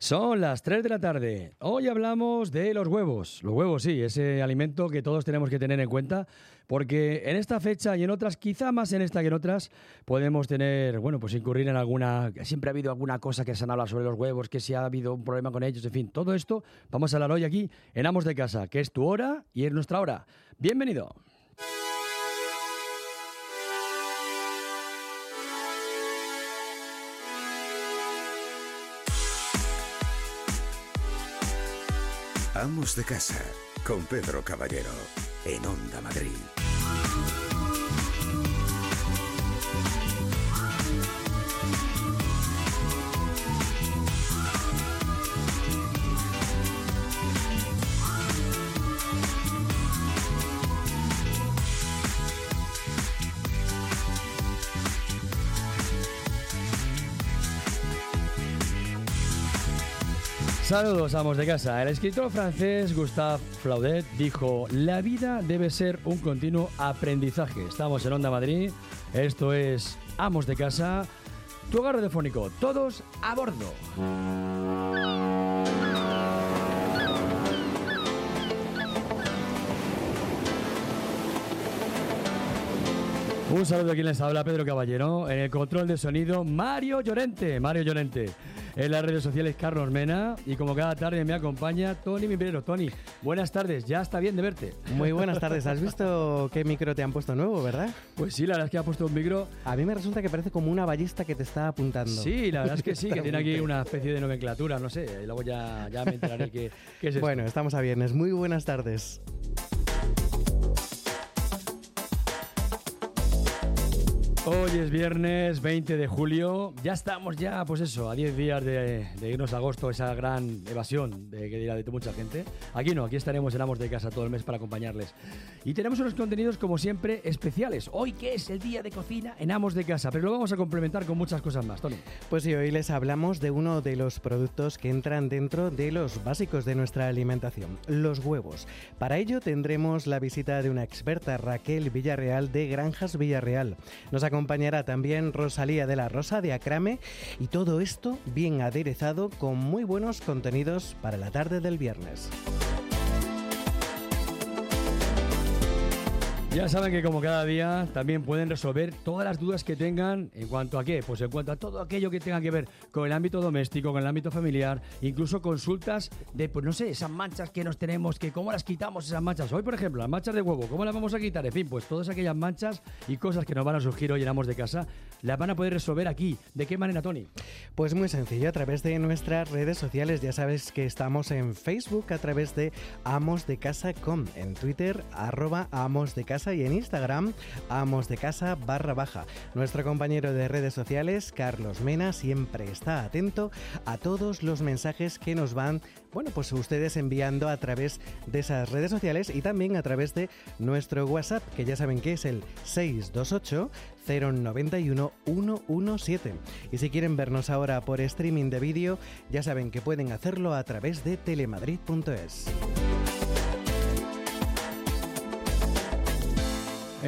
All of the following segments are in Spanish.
Son las 3 de la tarde. Hoy hablamos de los huevos. Los huevos, sí, ese alimento que todos tenemos que tener en cuenta, porque en esta fecha y en otras, quizá más en esta que en otras, podemos tener, bueno, pues incurrir en alguna. Siempre ha habido alguna cosa que se han hablado sobre los huevos, que si ha habido un problema con ellos, en fin, todo esto vamos a hablar hoy aquí en Amos de Casa, que es tu hora y es nuestra hora. Bienvenido. Amos de Casa, con Pedro Caballero, en Onda Madrid. Saludos, amos de casa. El escritor francés Gustave Flaudet dijo, la vida debe ser un continuo aprendizaje. Estamos en Onda Madrid, esto es Amos de Casa, tu hogar radiofónico, todos a bordo. Un saludo a quien les habla, Pedro Caballero. En el control de sonido, Mario Llorente. Mario Llorente. En las redes sociales, Carlos Mena. Y como cada tarde me acompaña Tony Mibrero. Tony, buenas tardes. Ya está bien de verte. Muy buenas tardes. ¿Has visto qué micro te han puesto nuevo, verdad? Pues sí, la verdad es que ha puesto un micro. A mí me resulta que parece como una ballesta que te está apuntando. Sí, la verdad es que sí, que tiene aquí una especie de nomenclatura, no sé. Y luego ya, ya me enteraré qué, qué es esto. Bueno, estamos a viernes. Muy buenas tardes. Hoy es viernes 20 de julio. Ya estamos ya, pues eso, a 10 días de, de irnos a agosto, esa gran evasión de que dirá de mucha gente. Aquí no, aquí estaremos en Amos de Casa todo el mes para acompañarles. Y tenemos unos contenidos, como siempre, especiales. Hoy que es el día de cocina en Amos de Casa, pero lo vamos a complementar con muchas cosas más, Tony. Pues sí, hoy les hablamos de uno de los productos que entran dentro de los básicos de nuestra alimentación, los huevos. Para ello tendremos la visita de una experta, Raquel Villarreal de Granjas Villarreal. Nos acompañará también Rosalía de la Rosa de Acrame y todo esto bien aderezado con muy buenos contenidos para la tarde del viernes. Ya saben que como cada día también pueden resolver todas las dudas que tengan en cuanto a qué, pues en cuanto a todo aquello que tenga que ver con el ámbito doméstico, con el ámbito familiar, incluso consultas de, pues no sé, esas manchas que nos tenemos, que cómo las quitamos esas manchas. Hoy, por ejemplo, las manchas de huevo, ¿cómo las vamos a quitar? En fin, pues todas aquellas manchas y cosas que nos van a surgir hoy en Amos de Casa, las van a poder resolver aquí. ¿De qué manera, Tony? Pues muy sencillo, a través de nuestras redes sociales. Ya sabes que estamos en Facebook a través de Amos de Casa.com, en Twitter, arroba Amos de Casa y en Instagram, Amos de Casa barra baja. Nuestro compañero de redes sociales, Carlos Mena, siempre está atento a todos los mensajes que nos van, bueno, pues ustedes enviando a través de esas redes sociales y también a través de nuestro WhatsApp, que ya saben que es el 628 091 117. Y si quieren vernos ahora por streaming de vídeo, ya saben que pueden hacerlo a través de telemadrid.es.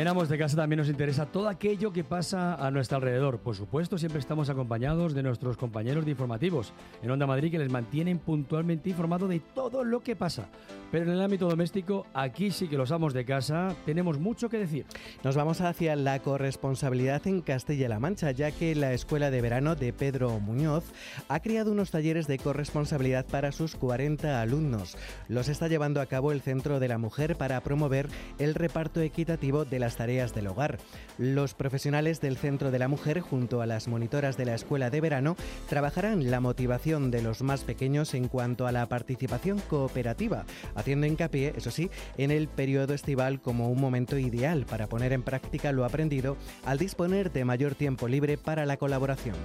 En Amos de Casa también nos interesa todo aquello que pasa a nuestro alrededor. Por supuesto, siempre estamos acompañados de nuestros compañeros de informativos en Onda Madrid que les mantienen puntualmente informados de todo lo que pasa. Pero en el ámbito doméstico, aquí sí que los amos de casa tenemos mucho que decir. Nos vamos hacia la corresponsabilidad en Castilla-La Mancha, ya que la Escuela de Verano de Pedro Muñoz ha creado unos talleres de corresponsabilidad para sus 40 alumnos. Los está llevando a cabo el Centro de la Mujer para promover el reparto equitativo de las tareas del hogar. Los profesionales del Centro de la Mujer, junto a las monitoras de la Escuela de Verano, trabajarán la motivación de los más pequeños en cuanto a la participación cooperativa, haciendo hincapié, eso sí, en el periodo estival como un momento ideal para poner en práctica lo aprendido al disponer de mayor tiempo libre para la colaboración.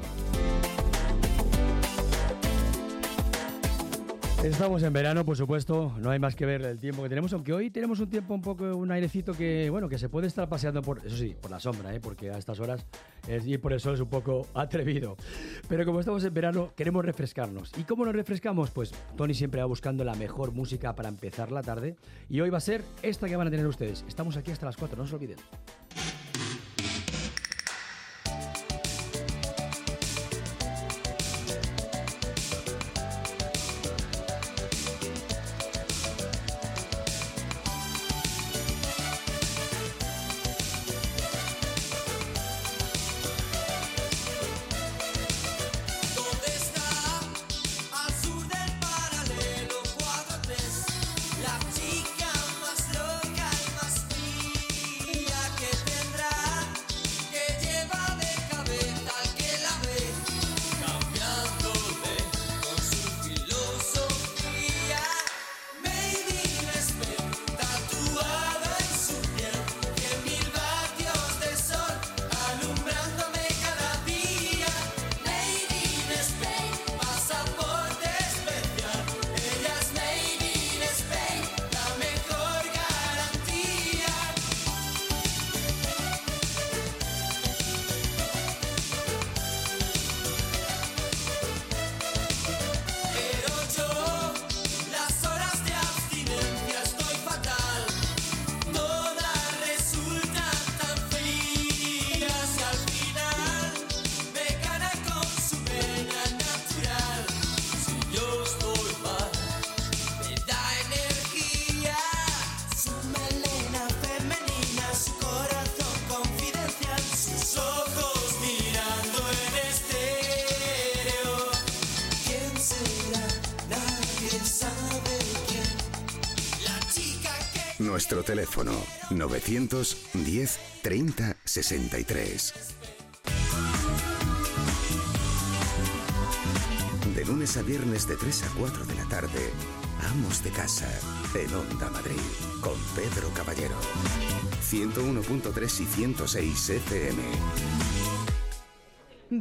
Estamos en verano, por supuesto, no hay más que ver el tiempo que tenemos, aunque hoy tenemos un tiempo un poco, un airecito que, bueno, que se puede estar paseando por, eso sí, por la sombra, ¿eh? porque a estas horas es, ir por el sol es un poco atrevido. Pero como estamos en verano, queremos refrescarnos. ¿Y cómo nos refrescamos? Pues Tony siempre va buscando la mejor música para empezar la tarde, y hoy va a ser esta que van a tener ustedes. Estamos aquí hasta las 4, no se olviden. Nuestro teléfono 910 30 63. De lunes a viernes de 3 a 4 de la tarde, Amos de Casa, en Onda Madrid, con Pedro Caballero. 101.3 y 106 FM.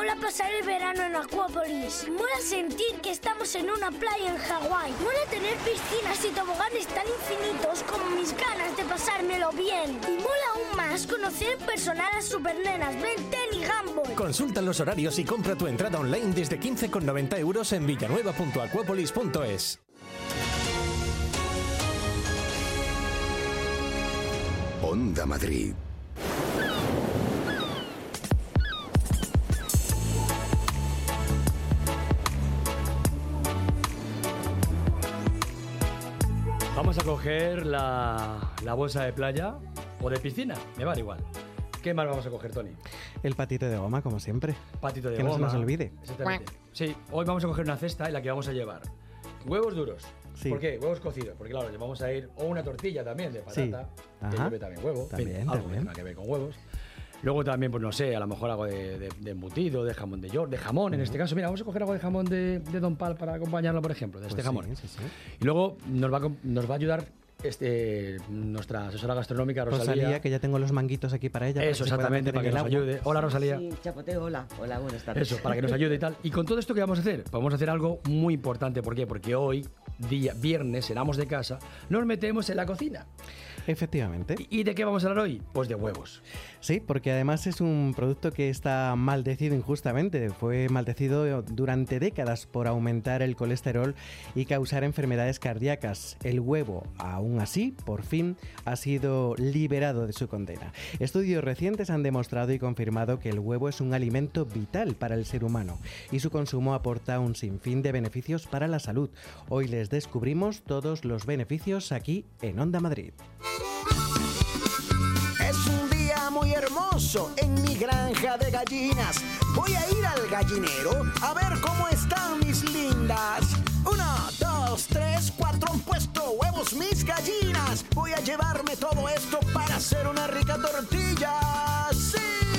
¿Cómo mola pasar el verano en Acuópolis? Mola sentir que estamos en una playa en Hawái. Mola tener piscinas y toboganes tan infinitos como mis ganas de pasármelo bien. Y mola aún más conocer personal a supernenas Ben 10 y Gumball. Consulta los horarios y compra tu entrada online desde 15,90 euros en villanueva.acuapolis.es. Onda Madrid. Vamos a coger la, la bolsa de playa o de piscina, me vale igual. ¿Qué más vamos a coger, Tony? El patito de goma, como siempre. Patito de Que no goma. se nos olvide. Exactamente. Sí, hoy vamos a coger una cesta en la que vamos a llevar huevos duros. Sí. ¿Por qué? Huevos cocidos. Porque claro, vamos a ir o una tortilla también de Sí. patata, que lleve también huevo. fin, También, algo que también. tenga que ver con huevos. Luego también, pues no sé, a lo mejor algo de, de- de embutido, de jamón de york, de jamón en este caso. Mira, vamos a coger algo de jamón de, de Don Pal para acompañarlo, por ejemplo, de este Pues jamón. sí, sí, sí. Y luego nos va a, nos va a ayudar este, nuestra asesora gastronómica, Rosalía. Rosalía, que ya tengo los manguitos aquí para ella. para Eso, pueda exactamente, para que nos agua. ayude. Hola, Rosalía. Sí, chapoteo, hola. Hola, buenas tardes. Eso, para que nos ayude y tal. Y con todo esto, ¿qué vamos a hacer? Pues vamos a hacer algo muy importante. ¿Por qué? Porque hoy, día viernes, en Amos de Casa, nos metemos en la cocina. Efectivamente. ¿Y de qué vamos a hablar hoy? Pues de huevos. Sí, porque además es un producto que está maldecido injustamente. Fue maldecido durante décadas por aumentar el colesterol y causar enfermedades cardíacas. El huevo, aún así, por fin, ha sido liberado de su condena. Estudios recientes han demostrado y confirmado que el huevo es un alimento vital para el ser humano y su consumo aporta un sinfín de beneficios para la salud. Hoy les descubrimos todos los beneficios aquí en Onda Madrid. En mi granja de gallinas. Voy a ir al gallinero a ver cómo están mis lindas. Una, dos, tres, cuatro han puesto huevos mis gallinas. Voy a llevarme todo esto para hacer una rica tortilla. ¡Sí!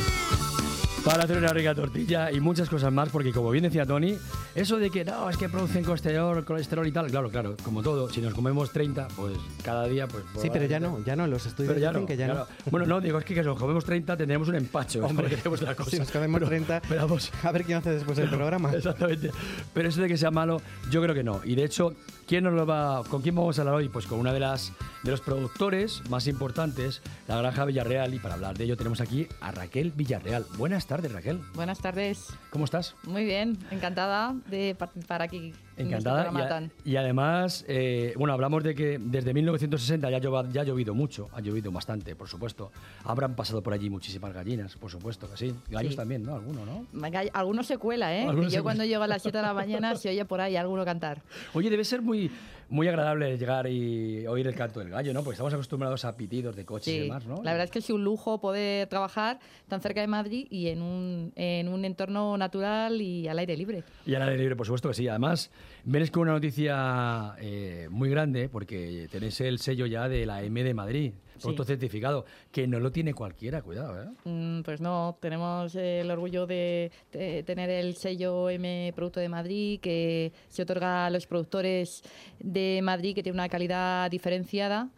Para hacer una rica tortilla y muchas cosas más, porque como bien decía Tony, eso de que no, es que producen colesterol, colesterol y tal, claro, claro, como todo, si nos comemos 30, pues cada día, pues... Sí, pero ya no, ya no, los estudios Pero ya dicen no, que ya, no. no. Bueno, no, digo, es que, que si nos comemos 30 tendremos un empacho. Hombre, porque tenemos la cosa. si nos comemos Pero- 30, pero vamos, a ver quién hace después el programa. Exactamente. Pero eso de que sea malo, yo creo que no. Y de hecho, ¿quién nos lo va, ¿con quién vamos a hablar hoy? Pues con una de las de los productores más importantes, la Granja Villarreal. Y para hablar de ello tenemos aquí a Raquel Villarreal. Buenas tardes, Raquel. Buenas tardes. ¿Cómo estás? Muy bien, encantada de participar aquí. este Encantada. Y, a- tan- y además, eh, bueno, hablamos de que desde 1960 ya, ha llovido mucho, ha llovido bastante, por supuesto. Habrán pasado por allí muchísimas gallinas, por supuesto que sí. Gallos Sí. también, ¿no? Alguno, ¿no? Algunos se cuela, ¿eh? Algunos yo cuando llego a las 7 de la mañana se oye por ahí alguno cantar. Oye, debe ser muy, muy agradable llegar y oír el canto del gallo, ¿no? Porque estamos acostumbrados a pitidos de coches y demás, ¿no? la verdad es que es un lujo poder trabajar tan cerca de Madrid y en un, en un entorno natural y al aire libre. Y al aire libre, por supuesto que sí. Además, vienes con una noticia eh, muy grande porque tenéis el sello ya de la M de Madrid, producto certificado, que no lo tiene cualquiera, cuidado, ¿eh? Mm, Pues no, tenemos el orgullo de, de tener el sello M Producto de Madrid que se otorga a los productores de Madrid que tiene una calidad diferenciada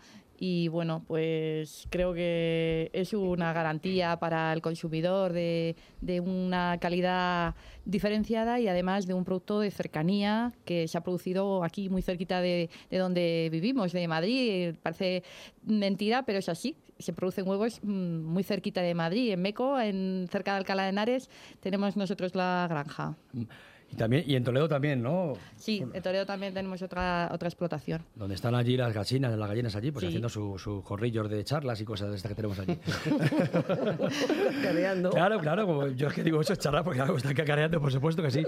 y bueno, pues creo que es una garantía para el consumidor de, de una calidad diferenciada y además de un producto de cercanía que se ha producido aquí muy cerquita de, de donde vivimos, de Madrid. Parece mentira, pero es así. Se producen huevos mm, muy cerquita de Madrid, en Meco, en cerca de Alcalá de Henares, tenemos nosotros la granja. Y, también, y en Toledo también, ¿no? Sí, en Toledo también tenemos otra, otra explotación. Donde están allí las gallinas, las gallinas allí, pues Sí. haciendo sus su corrillos de charlas y cosas de estas que tenemos allí. Cacareando. Claro, claro, como yo es que digo eso es charlar porque algo están cacareando, por supuesto que sí.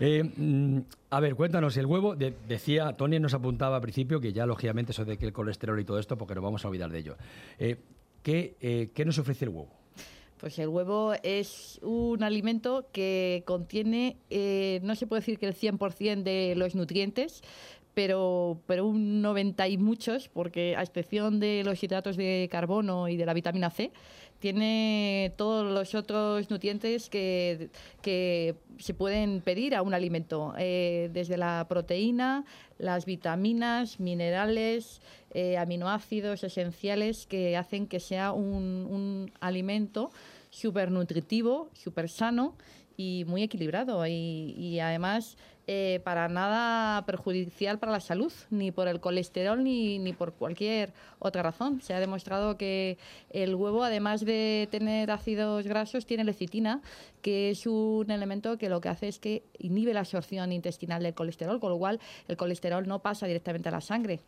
Eh, mm, a ver, cuéntanos, el huevo, de- decía, Tony nos apuntaba al principio que ya lógicamente eso de que el colesterol y todo esto, porque no vamos a olvidar de ello. Eh, ¿qué, eh, ¿Qué nos ofrece el huevo? Pues el huevo es un alimento que contiene, eh, no se puede decir que el 100% de los nutrientes, pero, pero un 90 y muchos, porque a excepción de los hidratos de carbono y de la vitamina C, tiene todos los otros nutrientes que, que se pueden pedir a un alimento, eh, desde la proteína, las vitaminas, minerales, eh, aminoácidos esenciales que hacen que sea un, un alimento súper nutritivo, súper sano y muy equilibrado. Y, y además eh, para nada perjudicial para la salud, ni por el colesterol ni, ni por cualquier otra razón. Se ha demostrado que el huevo, además de tener ácidos grasos, tiene lecitina, que es un elemento que lo que hace es que inhibe la absorción intestinal del colesterol, con lo cual el colesterol no pasa directamente a la sangre.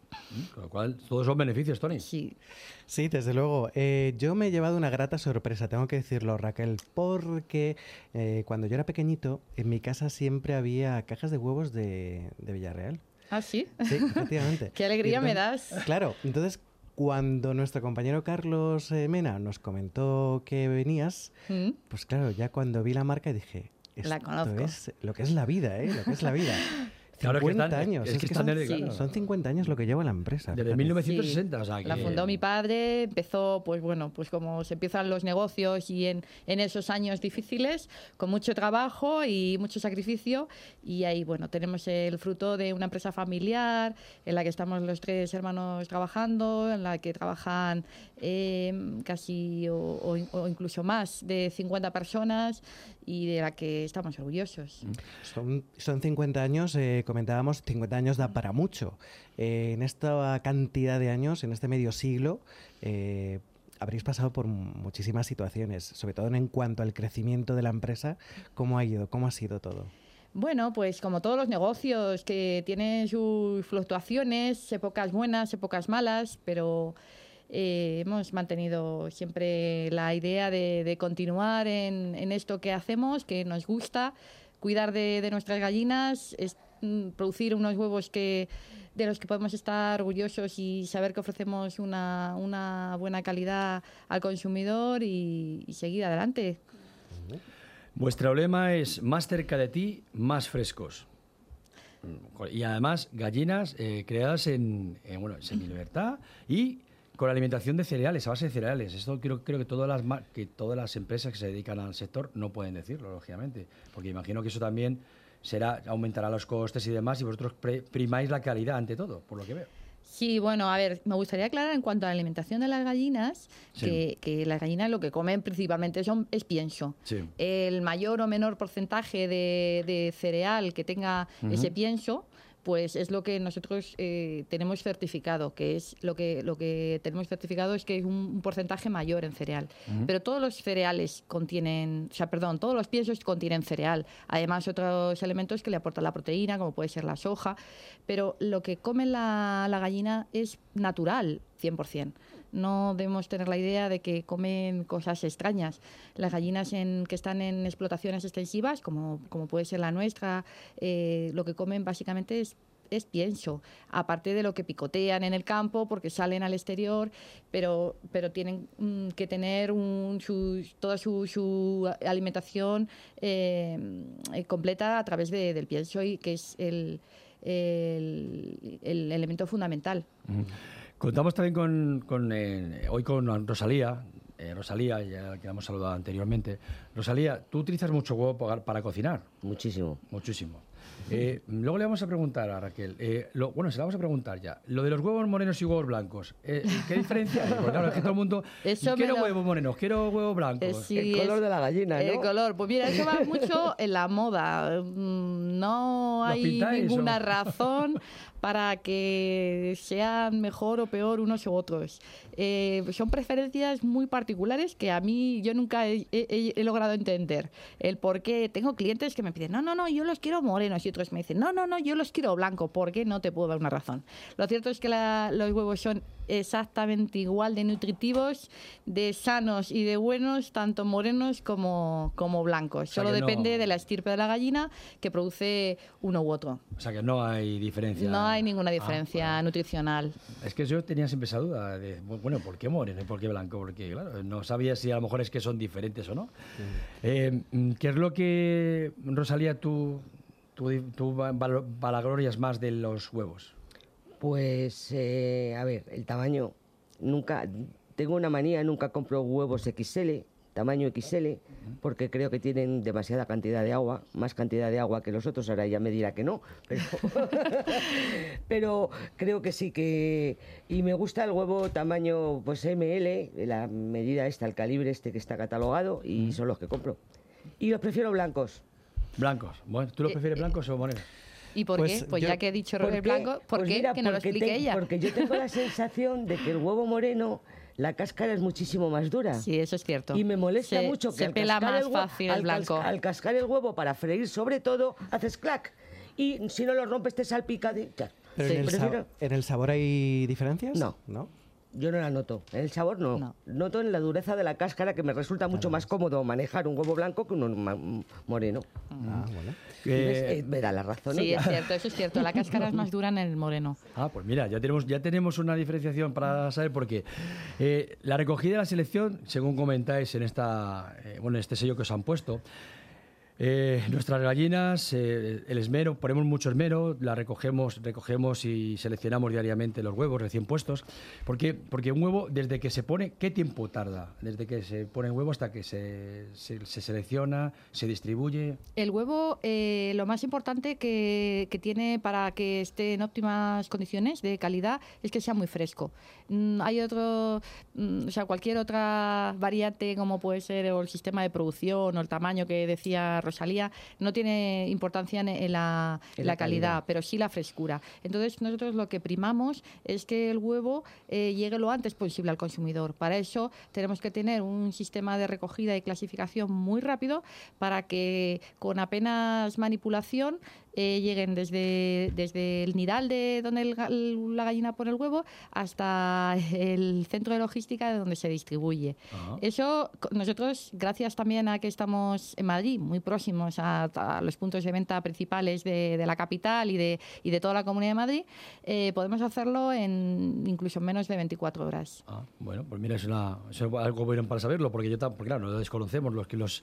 Con lo cual, todos son beneficios, Tony. Sí. Sí, desde luego. Eh, yo me he llevado una grata sorpresa, tengo que decirlo, Raquel, porque eh, cuando yo era pequeñito, en mi casa siempre había cajas de huevos de, de Villarreal. ¿Ah, sí? Sí, efectivamente. Qué alegría me Entonces- das. Claro, entonces cuando nuestro compañero Carlos eh, Mena nos comentó que venías, Mm. pues claro, ya cuando vi la marca dije, La esto conozco. es lo que es la vida, ¿eh? Lo que es la vida. Claro que 50 están- años. es Es, que que, están son, de- claro. son 50 años lo que lleva la empresa. Desde fíjate. 1960, o sea que... La fundó mi padre, empezó, pues bueno, pues como se empiezan los negocios y en, en esos años difíciles, con mucho trabajo y mucho sacrificio, y ahí, bueno, tenemos el fruto de una empresa familiar en la que estamos los tres hermanos trabajando, en la que trabajan eh, casi o, o in- o incluso más de 50 personas y de la que estamos orgullosos. Son, son 50 años, eh, comentábamos, 50 años da para mucho. Eh, en esta cantidad de años, en este medio siglo, eh, habréis pasado por muchísimas situaciones, sobre todo en cuanto al crecimiento de la empresa. ¿Cómo ha ido? ¿Cómo ha sido todo? Bueno, pues como todos los negocios que tienen sus fluctuaciones, épocas buenas, épocas malas, pero eh, hemos mantenido siempre la idea de, continuar en, esto que hacemos, que nos gusta, cuidar de, nuestras gallinas, mm, producir unos huevos que de los que podemos estar orgullosos y saber que ofrecemos una, una buena calidad al consumidor y, y seguir adelante. Vuestro lema es más cerca de ti, más frescos. Y además, gallinas eh, creadas en, en, bueno, en libertad y con alimentación de cereales, a base de cereales. Esto creo, creo que, todas las, que todas las empresas que se dedican al sector no pueden decirlo, lógicamente. Porque imagino que eso también será aumentará los costes y demás y vosotros pre- primáis la calidad ante todo, por lo que veo. Sí, bueno, a ver, me gustaría aclarar en cuanto a la alimentación de las gallinas, Sí. que, que las gallinas lo que comen principalmente son, es pienso. Sí. El mayor o menor porcentaje de, de cereal que tenga ese pienso, pues es lo que nosotros eh, tenemos certificado, que es lo que, lo que tenemos certificado es que es un, un porcentaje mayor en cereal. Pero todos los cereales contienen, o sea, perdón, todos los piensos contienen cereal. Además, otros elementos que le aportan la proteína, como puede ser la soja. Pero lo que come la, la gallina es natural, 100%. No debemos tener la idea de que comen cosas extrañas. Las gallinas en, que están en explotaciones extensivas, como, como puede ser la nuestra, eh, lo que comen básicamente es pienso, aparte de lo que picotean en el campo porque salen al exterior, pero, pero tienen mm, que tener un, toda su, su alimentación eh, completa a través de- del pienso, y que es el- el elemento fundamental. Contamos también con, con, eh, hoy con Rosalía. eh, Rosalía, ya que la hemos saludado anteriormente. Rosalía, tú utilizas mucho huevo para, para cocinar. Muchísimo. Muchísimo. Eh, luego le vamos a preguntar a Raquel. eh, lo- bueno, se la vamos a preguntar ya. Lo de los huevos morenos y huevos blancos. eh, ¿Qué diferencia hay? Porque claro, es que todo el mundo. Eso quiero lo- huevos morenos, quiero huevos blancos. Eh, sí, es- El color. Pues mira, eso va mucho en la moda. Mm, No ¿Lo hay pintáis ninguna o? razón para que sean mejor o peor unos u otros. Eh, son preferencias muy particulares que a mí yo nunca he, logrado entender. El por qué tengo clientes que me piden, no, no, no, yo los quiero morenos y otros me dicen, no, no, no, yo los quiero blanco. ¿Por qué? No te puedo dar una razón. Lo cierto es que la- los huevos son exactamente igual de nutritivos, de sanos y de buenos, tanto morenos como, como blancos. sea Solo no- depende de la estirpe de la gallina que produce uno u otro. O sea que no hay diferencia. No hay ninguna Ah, diferencia nutricional. Es que yo tenía siempre esa duda de, bueno, ¿por qué moreno y por qué blanco? Porque, claro, no sabía si a lo mejor es que son diferentes o no. Eh, mm, ¿Qué es lo que, Rosalía, tú, tú, más de los huevos? Pues, eh, a ver, el tamaño. Nunca. Tengo una manía, nunca compro huevos XL, tamaño XL, porque creo que tienen demasiada cantidad de agua, más cantidad de agua que los otros. Ahora ya me dirá que no, pero, pero creo que sí que. Y me gusta el huevo tamaño pues ML, la medida esta, el calibre este que está catalogado, y son los que compro. Y los prefiero blancos. Blancos. Bueno, ¿tú los Eh, prefieres blancos o morenos? ¿Y por Pues qué? Pues yo- ya que he dicho ¿Por Robert qué? Blanco, ¿por Pues qué? mira, que no lo porque explique te- ella. Porque yo tengo la sensación de que el huevo moreno, la cáscara es muchísimo más dura. Sí, eso es cierto. Y me molesta Se- mucho que se al pela cascar más el huevo, fácil el al, cas- blanco. al cascar el huevo para freír sobre todo, haces clac. Y si no lo rompes te salpica de... ya. Pero Sí, en, el sa- prefiero- ¿en el sabor hay diferencias? No. ¿No? Yo no la noto. En el sabor no. Noto en la dureza de la cáscara que me resulta mucho más cómodo manejar un huevo blanco que uno moreno. Ah, bueno. Ves, eh, me da la razón. Sí, ella. es cierto, eso es cierto. La cáscara es más dura en el moreno. Ah, pues mira, ya tenemos, ya tenemos una diferenciación para saber por qué. Eh, la recogida y la selección, según comentáis en, esta, eh, bueno, en este sello que os han puesto, eh, nuestras gallinas, eh, el esmero, ponemos mucho esmero, la recogemos, recogemos y seleccionamos diariamente los huevos recién puestos. ¿Por qué? Porque un huevo, desde que se pone, ¿qué tiempo tarda? Desde que se pone el huevo hasta que se, se- se selecciona, se distribuye. El huevo, eh, lo más importante que, que tiene para que esté en óptimas condiciones de calidad es que sea muy fresco. Mm, hay otro, mm, o sea, cualquier otra variante como puede ser el sistema de producción o el tamaño que decía Rosalía, no tiene importancia en, en la, en la calidad, pero sí la frescura. Entonces nosotros lo que primamos es que el huevo eh, llegue lo antes posible al consumidor. Para eso tenemos que tener un sistema de recogida y clasificación muy rápido para que con apenas manipulación eh, lleguen desde, desde el nidal de donde el la gallina pone el huevo hasta el centro de logística de donde se distribuye. Eso co- nosotros, gracias también a que estamos en Madrid, muy próximos a, a los puntos de venta principales de, de la capital y de, y de toda la Comunidad de Madrid, eh, podemos hacerlo en incluso menos de 24 horas. Ah, bueno, pues mira, es, una, es algo bueno para saberlo, porque yo, porque claro, lo desconocemos, los que los,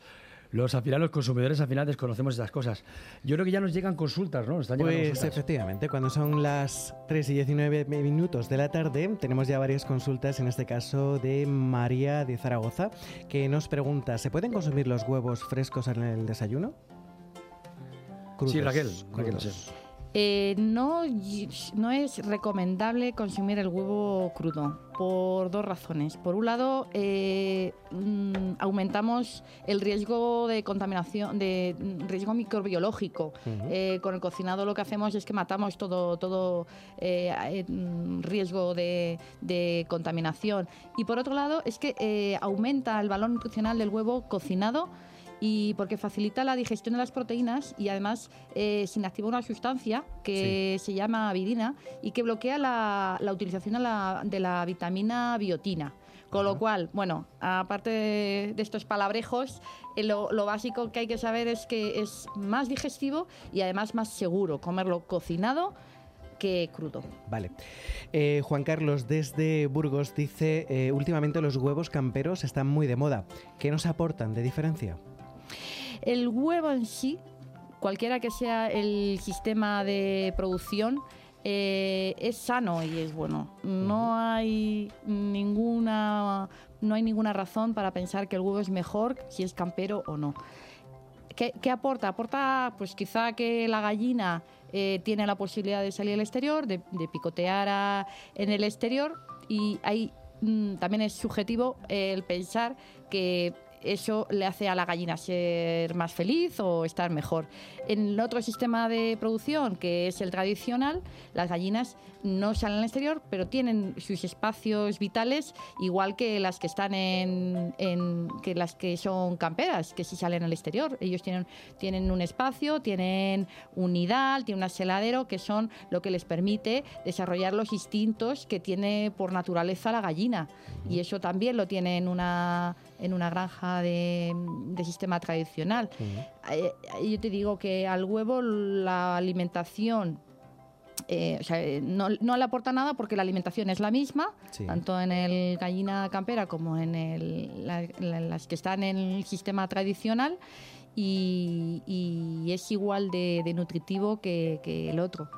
los, al final, los consumidores al final desconocemos estas cosas. Yo creo que ya nos llegan consultas, ¿no? Nos están Pues consultas. efectivamente, cuando son las 3 y 19 minutos de la tarde, tenemos ya varias consultas, en este caso de María de Zaragoza, que nos pregunta, ¿se pueden consumir los huevos frescos en el desayuno? Sí, Raquel, Raquel, sí. Eh, no, no es recomendable consumir el huevo crudo por dos razones. Por un lado, eh, mm, aumentamos el riesgo de contaminación, de riesgo microbiológico. Eh, con el cocinado lo que hacemos es que matamos todo, todo eh, riesgo de, de contaminación. Y por otro lado, es que eh, aumenta el valor nutricional del huevo cocinado y porque facilita la digestión de las proteínas y además eh, se inactiva una sustancia que se llama avidina y que bloquea la, la utilización de la, de la vitamina biotina. Con lo cual, bueno, aparte de, de estos palabrejos, eh, lo, lo básico que hay que saber es que es más digestivo y además más seguro comerlo cocinado que crudo. Vale. Eh, Juan Carlos desde Burgos dice, eh, últimamente los huevos camperos están muy de moda. ¿Qué nos aportan de diferencia? El huevo en sí, cualquiera que sea el sistema de producción, eh, es sano y es bueno. No hay ninguna no hay ninguna razón para pensar que el huevo es mejor si es campero o no. ¿qué, qué aporta? Aporta, pues quizá que la gallina eh, tiene la posibilidad de salir al exterior, de, de picotear a- en el exterior y hay mm, también es subjetivo eh, el pensar que eso le hace a la gallina ser más feliz o estar mejor. En otro sistema de producción, que es el tradicional, las gallinas no salen al exterior, pero tienen sus espacios vitales igual que las que están en, en- que las que son camperas, que sí salen al exterior. Ellos tienen, tienen un espacio, tienen un nidal, tienen un aseladero, que son lo que les permite desarrollar los instintos que tiene por naturaleza la gallina. Y eso también lo tiene en una, en una granja de, de sistema tradicional. Eh, yo te digo que al huevo la alimentación eh, o sea, eh, no, no le aporta nada porque la alimentación es la misma, Sí. tanto en el gallina campera como en el- la- la- las que están en el sistema tradicional, y, y es igual de, de nutritivo que, que el otro.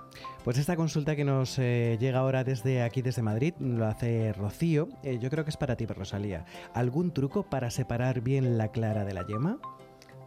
Pues esta consulta que nos eh, llega ahora desde aquí, desde Madrid, lo hace Rocío. Eh, yo creo que es para ti, Rosalía. ¿Algún truco para separar bien la clara de la yema?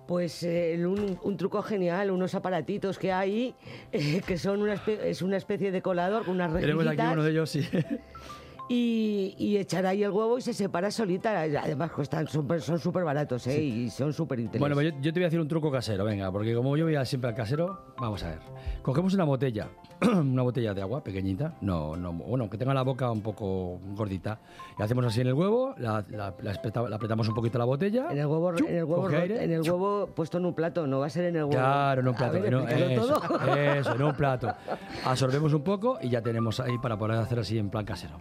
Pues eh, un, un truco genial, unos aparatitos que hay, eh, que son una, es una especie de colador con unas Tenemos aquí rejillitas uno de ellos, sí. y, y echar ahí el huevo y se separa solita. Además, cuestan súper- son súper baratos ¿eh? y son súper útiles. Bueno, pues yo, yo te voy a decir un truco casero, venga, porque como yo voy a siempre al casero, vamos a ver. Cogemos una botella, una botella de agua pequeñita, no, no, bueno, que tenga la boca un poco gordita, y hacemos así en el huevo, la, la- la espeta- la apretamos un poquito la botella. En el huevo, chup, en el huevo, coge ro- aire, en el chup. huevo puesto en un plato, no va a ser en el huevo. Claro, en un plato. ver, explícalo eso, todo. eso, en un plato. Absorbemos un poco y ya tenemos ahí para poder hacer así en plan casero.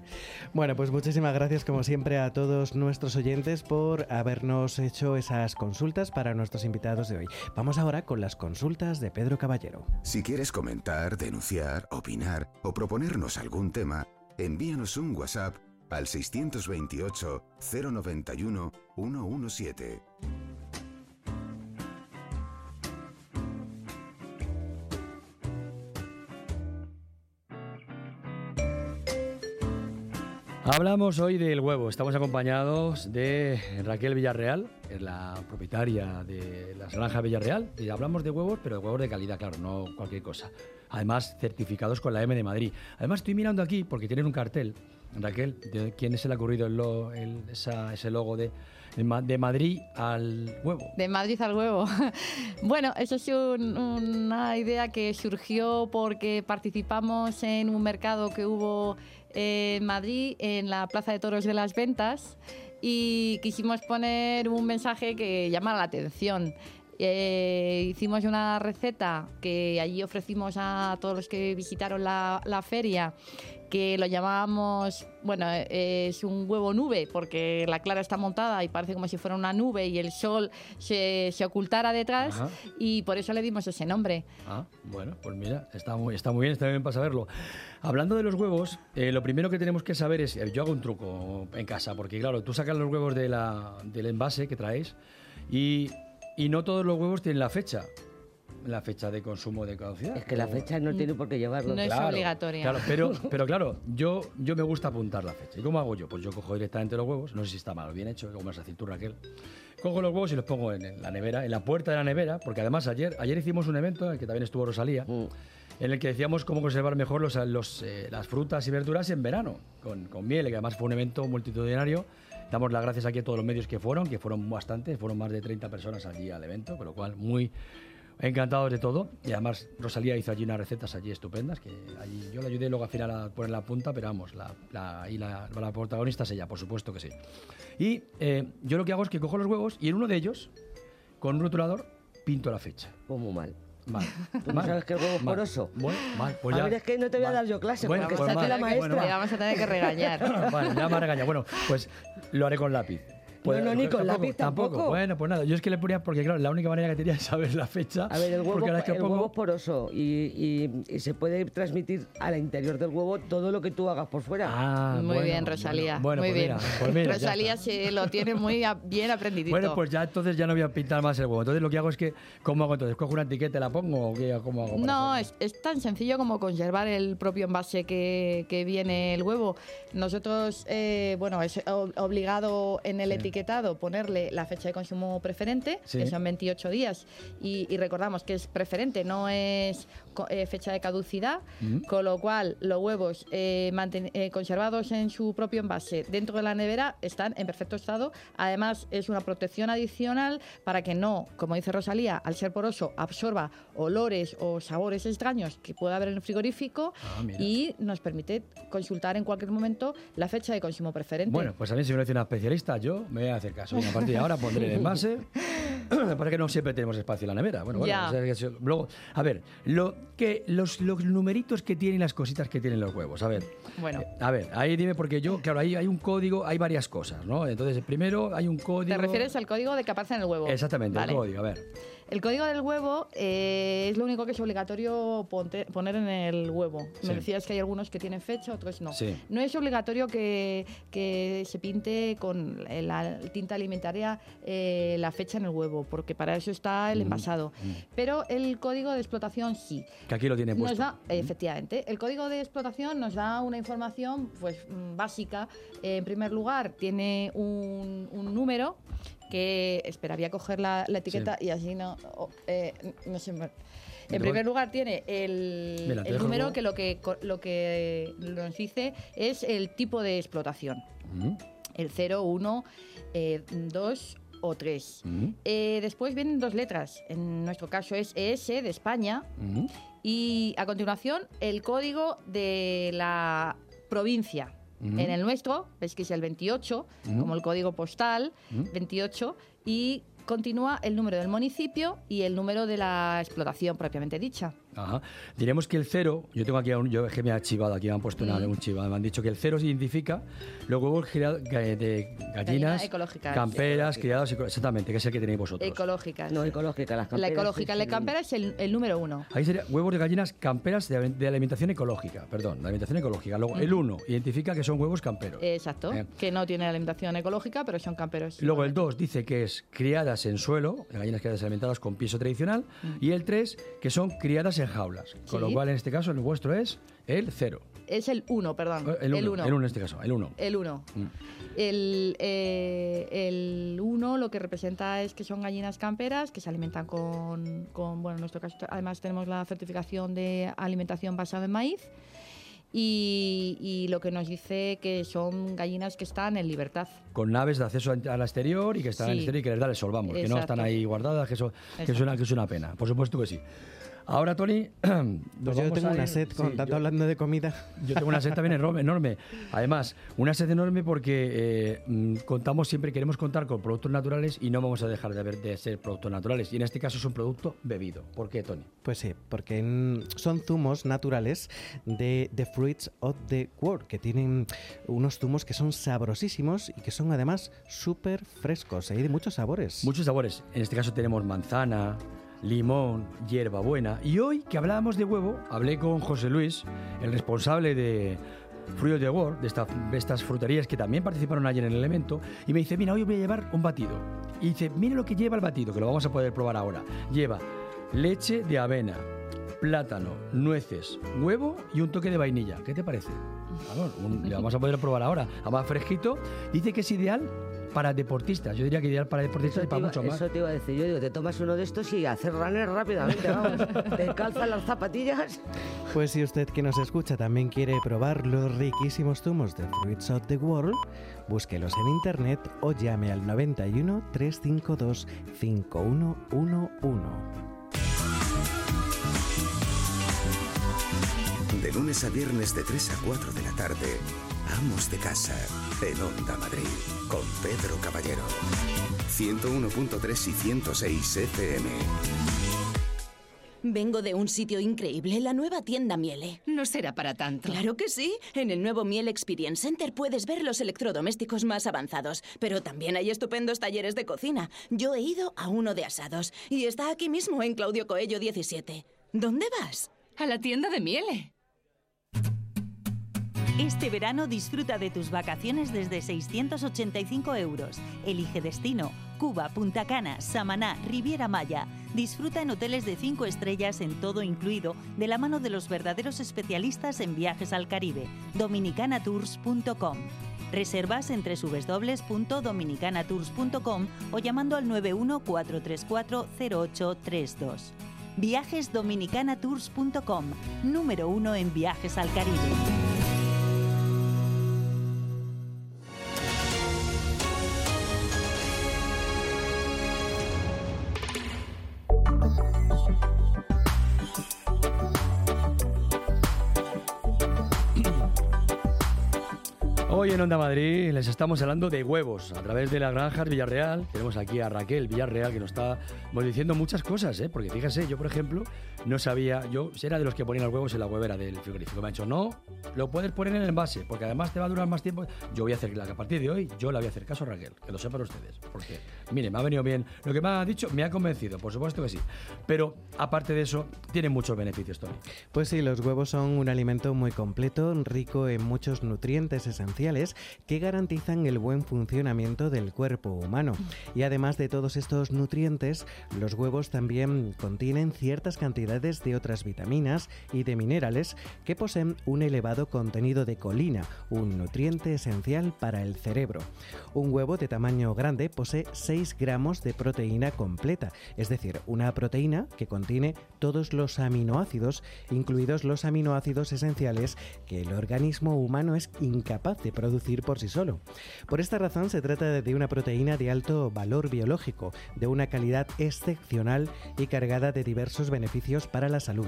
Bueno, pues muchísimas gracias como siempre a todos nuestros oyentes por habernos hecho esas consultas para nuestros invitados de hoy. Vamos ahora con las consultas de Pedro Caballero. Si quieres comentar, denunciar, opinar o proponernos algún tema, envíanos un WhatsApp al 628 091 117. Hablamos hoy del huevo. Estamos acompañados de Raquel Villarreal, es la propietaria de las granjas Villarreal. Y hablamos de huevos, pero de huevos de calidad, claro, no cualquier cosa. Además, certificados con la M de Madrid. Además, estoy mirando aquí porque tienen un cartel. Raquel, ¿de quién se le ha ocurrido el lo- el- ese logo de, de Ma- de Madrid al huevo? De Madrid al huevo. bueno, eso es un- una idea que surgió porque participamos en un mercado que hubo en Madrid, en la Plaza de Toros de las Ventas, y quisimos poner un mensaje que llamara la atención. Eh, hicimos una receta que allí ofrecimos a todos los que visitaron la, la feria, que lo llamábamos, bueno, es un huevo nube, porque la clara está montada y parece como si fuera una nube y el sol se, se ocultara detrás, Ajá. y por eso le dimos ese nombre. Ah, bueno, pues mira, está muy, está muy bien, está bien para saberlo. Hablando de los huevos, eh, lo primero que tenemos que saber es, eh, yo hago un truco en casa, porque claro, tú sacas los huevos de la- del envase que traes y, y no todos los huevos tienen la fecha, la fecha de consumo de caducidad. Es que la fecha no tiene por qué llevarlo. No es obligatoria. Claro, pero, pero claro, yo, yo me gusta apuntar la fecha. ¿Y cómo hago yo? Pues yo cojo directamente los huevos, no sé si está mal o bien hecho, como vas a decir tú, Raquel. Cojo los huevos y los pongo en, en la nevera, en la puerta de la nevera, porque además ayer, ayer hicimos un evento en el que también estuvo Rosalía, Mm. en el que decíamos cómo conservar mejor los, los, eh, las frutas y verduras en verano, con, con miel, que además fue un evento multitudinario. Damos las gracias aquí a todos los medios que fueron, que fueron bastantes, fueron más de 30 personas allí al evento, con lo cual muy encantados de todo. Y además Rosalía hizo allí unas recetas allí estupendas, que allí yo le ayudé luego al final a poner la punta, pero vamos, la, la, y la, la protagonista es ella, por supuesto que sí. Y eh, yo lo que hago es que cojo los huevos y en uno de ellos, con un rotulador, pinto la fecha. Pues muy mal. Mal. ¿Tú Mal. sabes que el huevo es poroso? Bueno, mal. Pues a ya. ver, es que no te voy a Mal. dar yo clase, Bueno, porque pues está aquí la maestra. Bueno, vamos a tener que regañar. Vale, ya me ha regañado. Bueno, pues lo haré con lápiz. Pues, No, no, ni con lápiz tampoco. Bueno, pues nada, yo es que le ponía, porque claro, la única manera que tenía es saber la fecha. A ver, el huevo, es que el pongo- huevo es poroso y, y- y se puede transmitir al interior del huevo todo lo que tú hagas por fuera. Ah, muy bueno, bien, Rosalía. Bueno, muy pues bien. mira, pues mira, Rosalía se lo tiene muy a- bien aprendidito. Bueno, pues ya entonces ya no voy a pintar más el huevo. Entonces lo que hago es que, ¿cómo hago entonces? ¿Cojo una etiqueta y la pongo o qué, cómo hago? No, es, es tan sencillo como conservar el propio envase que, que viene el huevo. Nosotros, eh, bueno, es obligado en el etiquetado etiquetado ponerle la fecha de consumo preferente, Sí. que son 28 días, y, y recordamos que es preferente, no es eh, fecha de caducidad, con lo cual los huevos eh, eh, conservados en su propio envase dentro de la nevera están en perfecto estado. Además, es una protección adicional para que no, como dice Rosalía, al ser poroso, absorba olores o sabores extraños que pueda haber en el frigorífico Ah, y nos permite consultar en cualquier momento la fecha de consumo preferente. Bueno, pues a mí si me lo dice una especialista, yo me voy a hacer caso. Y a partir de ahora pondré el envase. Para que no siempre tenemos espacio en la nevera. Bueno, bueno, luego, a ver, lo que los, los numeritos que tienen las cositas que tienen los huevos. A ver, Bueno. eh, a ver, ahí dime porque yo, claro, ahí hay un código, hay varias cosas, ¿no? Entonces, primero hay un código. ¿Te refieres al código de que aparece en el huevo? Exactamente, Vale. el código, a ver. El código del huevo eh, es lo único que es obligatorio ponte- poner en el huevo. Sí. Me decías que hay algunos que tienen fecha, otros no. Sí. No es obligatorio que, que se pinte con la tinta alimentaria eh, la fecha en el huevo, porque para eso está el envasado. mm. Pero el código de explotación sí. Que aquí lo tiene Nos puesto. da, efectivamente, el código de explotación nos da una información pues mm, básica. Eh, en primer lugar, tiene un, un número que, espera, voy a coger la, la etiqueta y así no, o- eh, no sé. me- Mira, En primer lugar tiene el, Mira, número que lo que co- lo que nos dice es el tipo de explotación. Mm, El 0, 1, 2 o 3. mm, después vienen dos letras. En nuestro caso es ES de España. mm. Y a continuación, el código de la provincia. En el nuestro, ves que es el 28, Ujú. como el código postal, Ujú. 28, y continúa el número del municipio y el número de la explotación propiamente dicha. Ajá. Diremos que el cero, yo tengo aquí, un, yo es que me ha chivado aquí, me han puesto una- Mm. un chivado, me han dicho que el cero identifica los huevos de gallinas, ecológicas. camperas, criadas, eco- exactamente, que es el que tenéis vosotros. Ecológicas. No, ecológica, las La camperas. ecológica, sí, la campera es el, el número uno. Ahí sería huevos de gallinas camperas de, de alimentación ecológica, perdón, de alimentación ecológica. Luego, el Ujú. 1 identifica que son huevos camperos. Exacto, Eh. que no tiene alimentación ecológica, pero son camperos. Luego el 2 dice que es criadas en suelo, gallinas criadas y alimentadas con piso tradicional. Y el 3 que son criadas en jaulas. Con lo cual en este caso el vuestro es el 0. Es el uno, perdón. El 1. El uno. El 1 en este caso, el 1. El 1. Mm. El, eh, el 1 lo que representa es que son gallinas camperas que se alimentan con, con, bueno, en nuestro caso además tenemos la certificación de alimentación basada en maíz y, y lo que nos dice que son gallinas que están en libertad. Con naves de acceso al exterior y que están en el exterior y que les da el sol, vamos, que no están ahí guardadas, que eso, que es, una, que es una pena. Por supuesto que sí. Ahora, Tony, Pues yo tengo una sed, con sí, tanto yo- hablando de comida. Yo tengo una sed también enorme. Además, una sed enorme porque eh, mm, contamos siempre, queremos contar con productos naturales y no vamos a dejar de, haber, de ser productos naturales. Y en este caso es un producto bebido. ¿Por qué, Tony? Pues sí, porque son zumos naturales de The Fruits of the World, que tienen unos zumos que son sabrosísimos y que son además súper frescos, hay de muchos sabores. Muchos sabores. En este caso tenemos manzana, limón, hierbabuena. Y hoy que hablábamos de huevo, hablé con José Luis, el responsable de Fruit de, esta- de estas fruterías que también participaron ayer en el evento, y me dice, mira, hoy voy a llevar un batido. Y dice, mire lo que lleva el batido, que lo vamos a poder probar ahora. Lleva leche de avena, plátano, nueces, huevo y un toque de vainilla. ¿Qué te parece? Vamos, le vamos a poder probar ahora. Además, fresquito. Dice que es ideal para deportistas. Yo diría que ideal para deportistas y Eso te, para iba, mucho más. eso te iba a decir. Yo digo, te tomas uno de estos y hacer runner rápidamente, vamos. te calzas las zapatillas. Pues si usted que nos escucha también quiere probar los riquísimos zumos de Fruits of the World, búsquelos en internet o llame al 91 352 5111. De lunes a viernes de 3 a 4 de la tarde, Amos de Casa, en Onda Madrid, con Pedro Caballero. 101.3 y 106 FM. Vengo de un sitio increíble, la nueva tienda Miele. No será para tanto. Claro que sí. En el nuevo Miele Experience Center puedes ver los electrodomésticos más avanzados, pero también hay estupendos talleres de cocina. Yo he ido a uno de asados y está aquí mismo en Claudio Coello 17. ¿Dónde vas? A la tienda de Miele. Este verano disfruta de tus vacaciones desde 685 euros. Elige destino. Cuba, Punta Cana, Samaná, Riviera Maya. Disfruta en hoteles de 5 estrellas en todo incluido, de la mano de los verdaderos especialistas en viajes al Caribe. Dominicanatours.com. Reservas en www.dominicanatours.com o llamando al 91 434 0832. Viajesdominicanatours.com, número uno en viajes al Caribe. En Onda Madrid les estamos hablando de huevos a través de las granjas Villarreal. Tenemos aquí a Raquel Villarreal que nos está diciendo muchas cosas, ¿eh? porque fíjese, yo por ejemplo no sabía, yo era de los que ponían los huevos en la huevera del frigorífico. Me ha dicho, no, lo puedes poner en el envase, porque además te va a durar más tiempo. Yo voy a hacer, a partir de hoy, yo la voy a hacer caso a Raquel, que lo sepan ustedes. Porque, mire, me ha venido bien. Lo que me ha dicho me ha convencido, por supuesto que sí. Pero aparte de eso, tiene muchos beneficios, Tony. Pues sí, los huevos son un alimento muy completo, rico en muchos nutrientes esenciales que garantizan el buen funcionamiento del cuerpo humano. Y además de todos estos nutrientes, los huevos también contienen ciertas cantidades de otras vitaminas y de minerales que poseen un elevado contenido de colina, un nutriente esencial para el cerebro. Un huevo de tamaño grande posee 6 gramos de proteína completa, es decir, una proteína que contiene todos los aminoácidos, incluidos los aminoácidos esenciales que el organismo humano es incapaz de producir por sí solo. Por esta razón se trata de una proteína de alto valor biológico, de una calidad excepcional y cargada de diversos beneficios para la salud.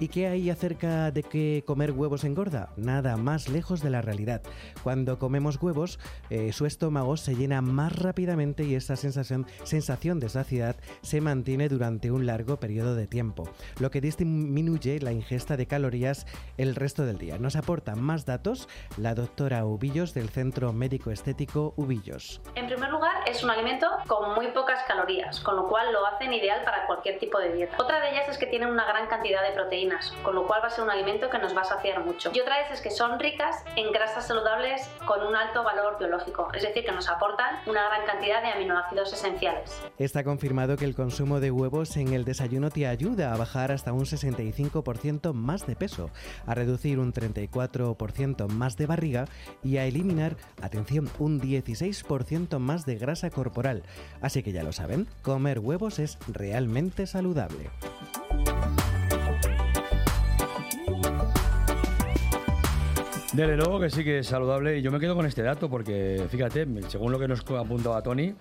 ¿Y qué hay acerca de que comer huevos engorda? Nada más lejos de la realidad. Cuando comemos huevos, eh, su estómago se llena más rápidamente y esa sensación, sensación de saciedad se mantiene durante un largo periodo de tiempo, lo que disminuye la ingesta de calorías el resto del día. Nos aporta más datos la doctora Ubillos del Centro Médico Estético Ubillos. En primer lugar, es un alimento con muy pocas calorías, con lo cual lo hacen ideal para cualquier tipo de dieta. Otra de ellas es que tiene una gran cantidad de proteínas, con lo cual va a ser un alimento que nos va a saciar mucho. Y otra vez es que son ricas en grasas saludables con un alto valor biológico, es decir, que nos aportan una gran cantidad de aminoácidos esenciales. Está confirmado que el consumo de huevos en el desayuno te ayuda a bajar hasta un 65% más de peso, a reducir un 34% más de barriga y a eliminar, atención, un 16% más de grasa corporal. Así que ya lo saben, comer huevos es realmente saludable. Desde luego que sí que es saludable y yo me quedo con este dato porque, fíjate, según lo que nos apuntaba Tony,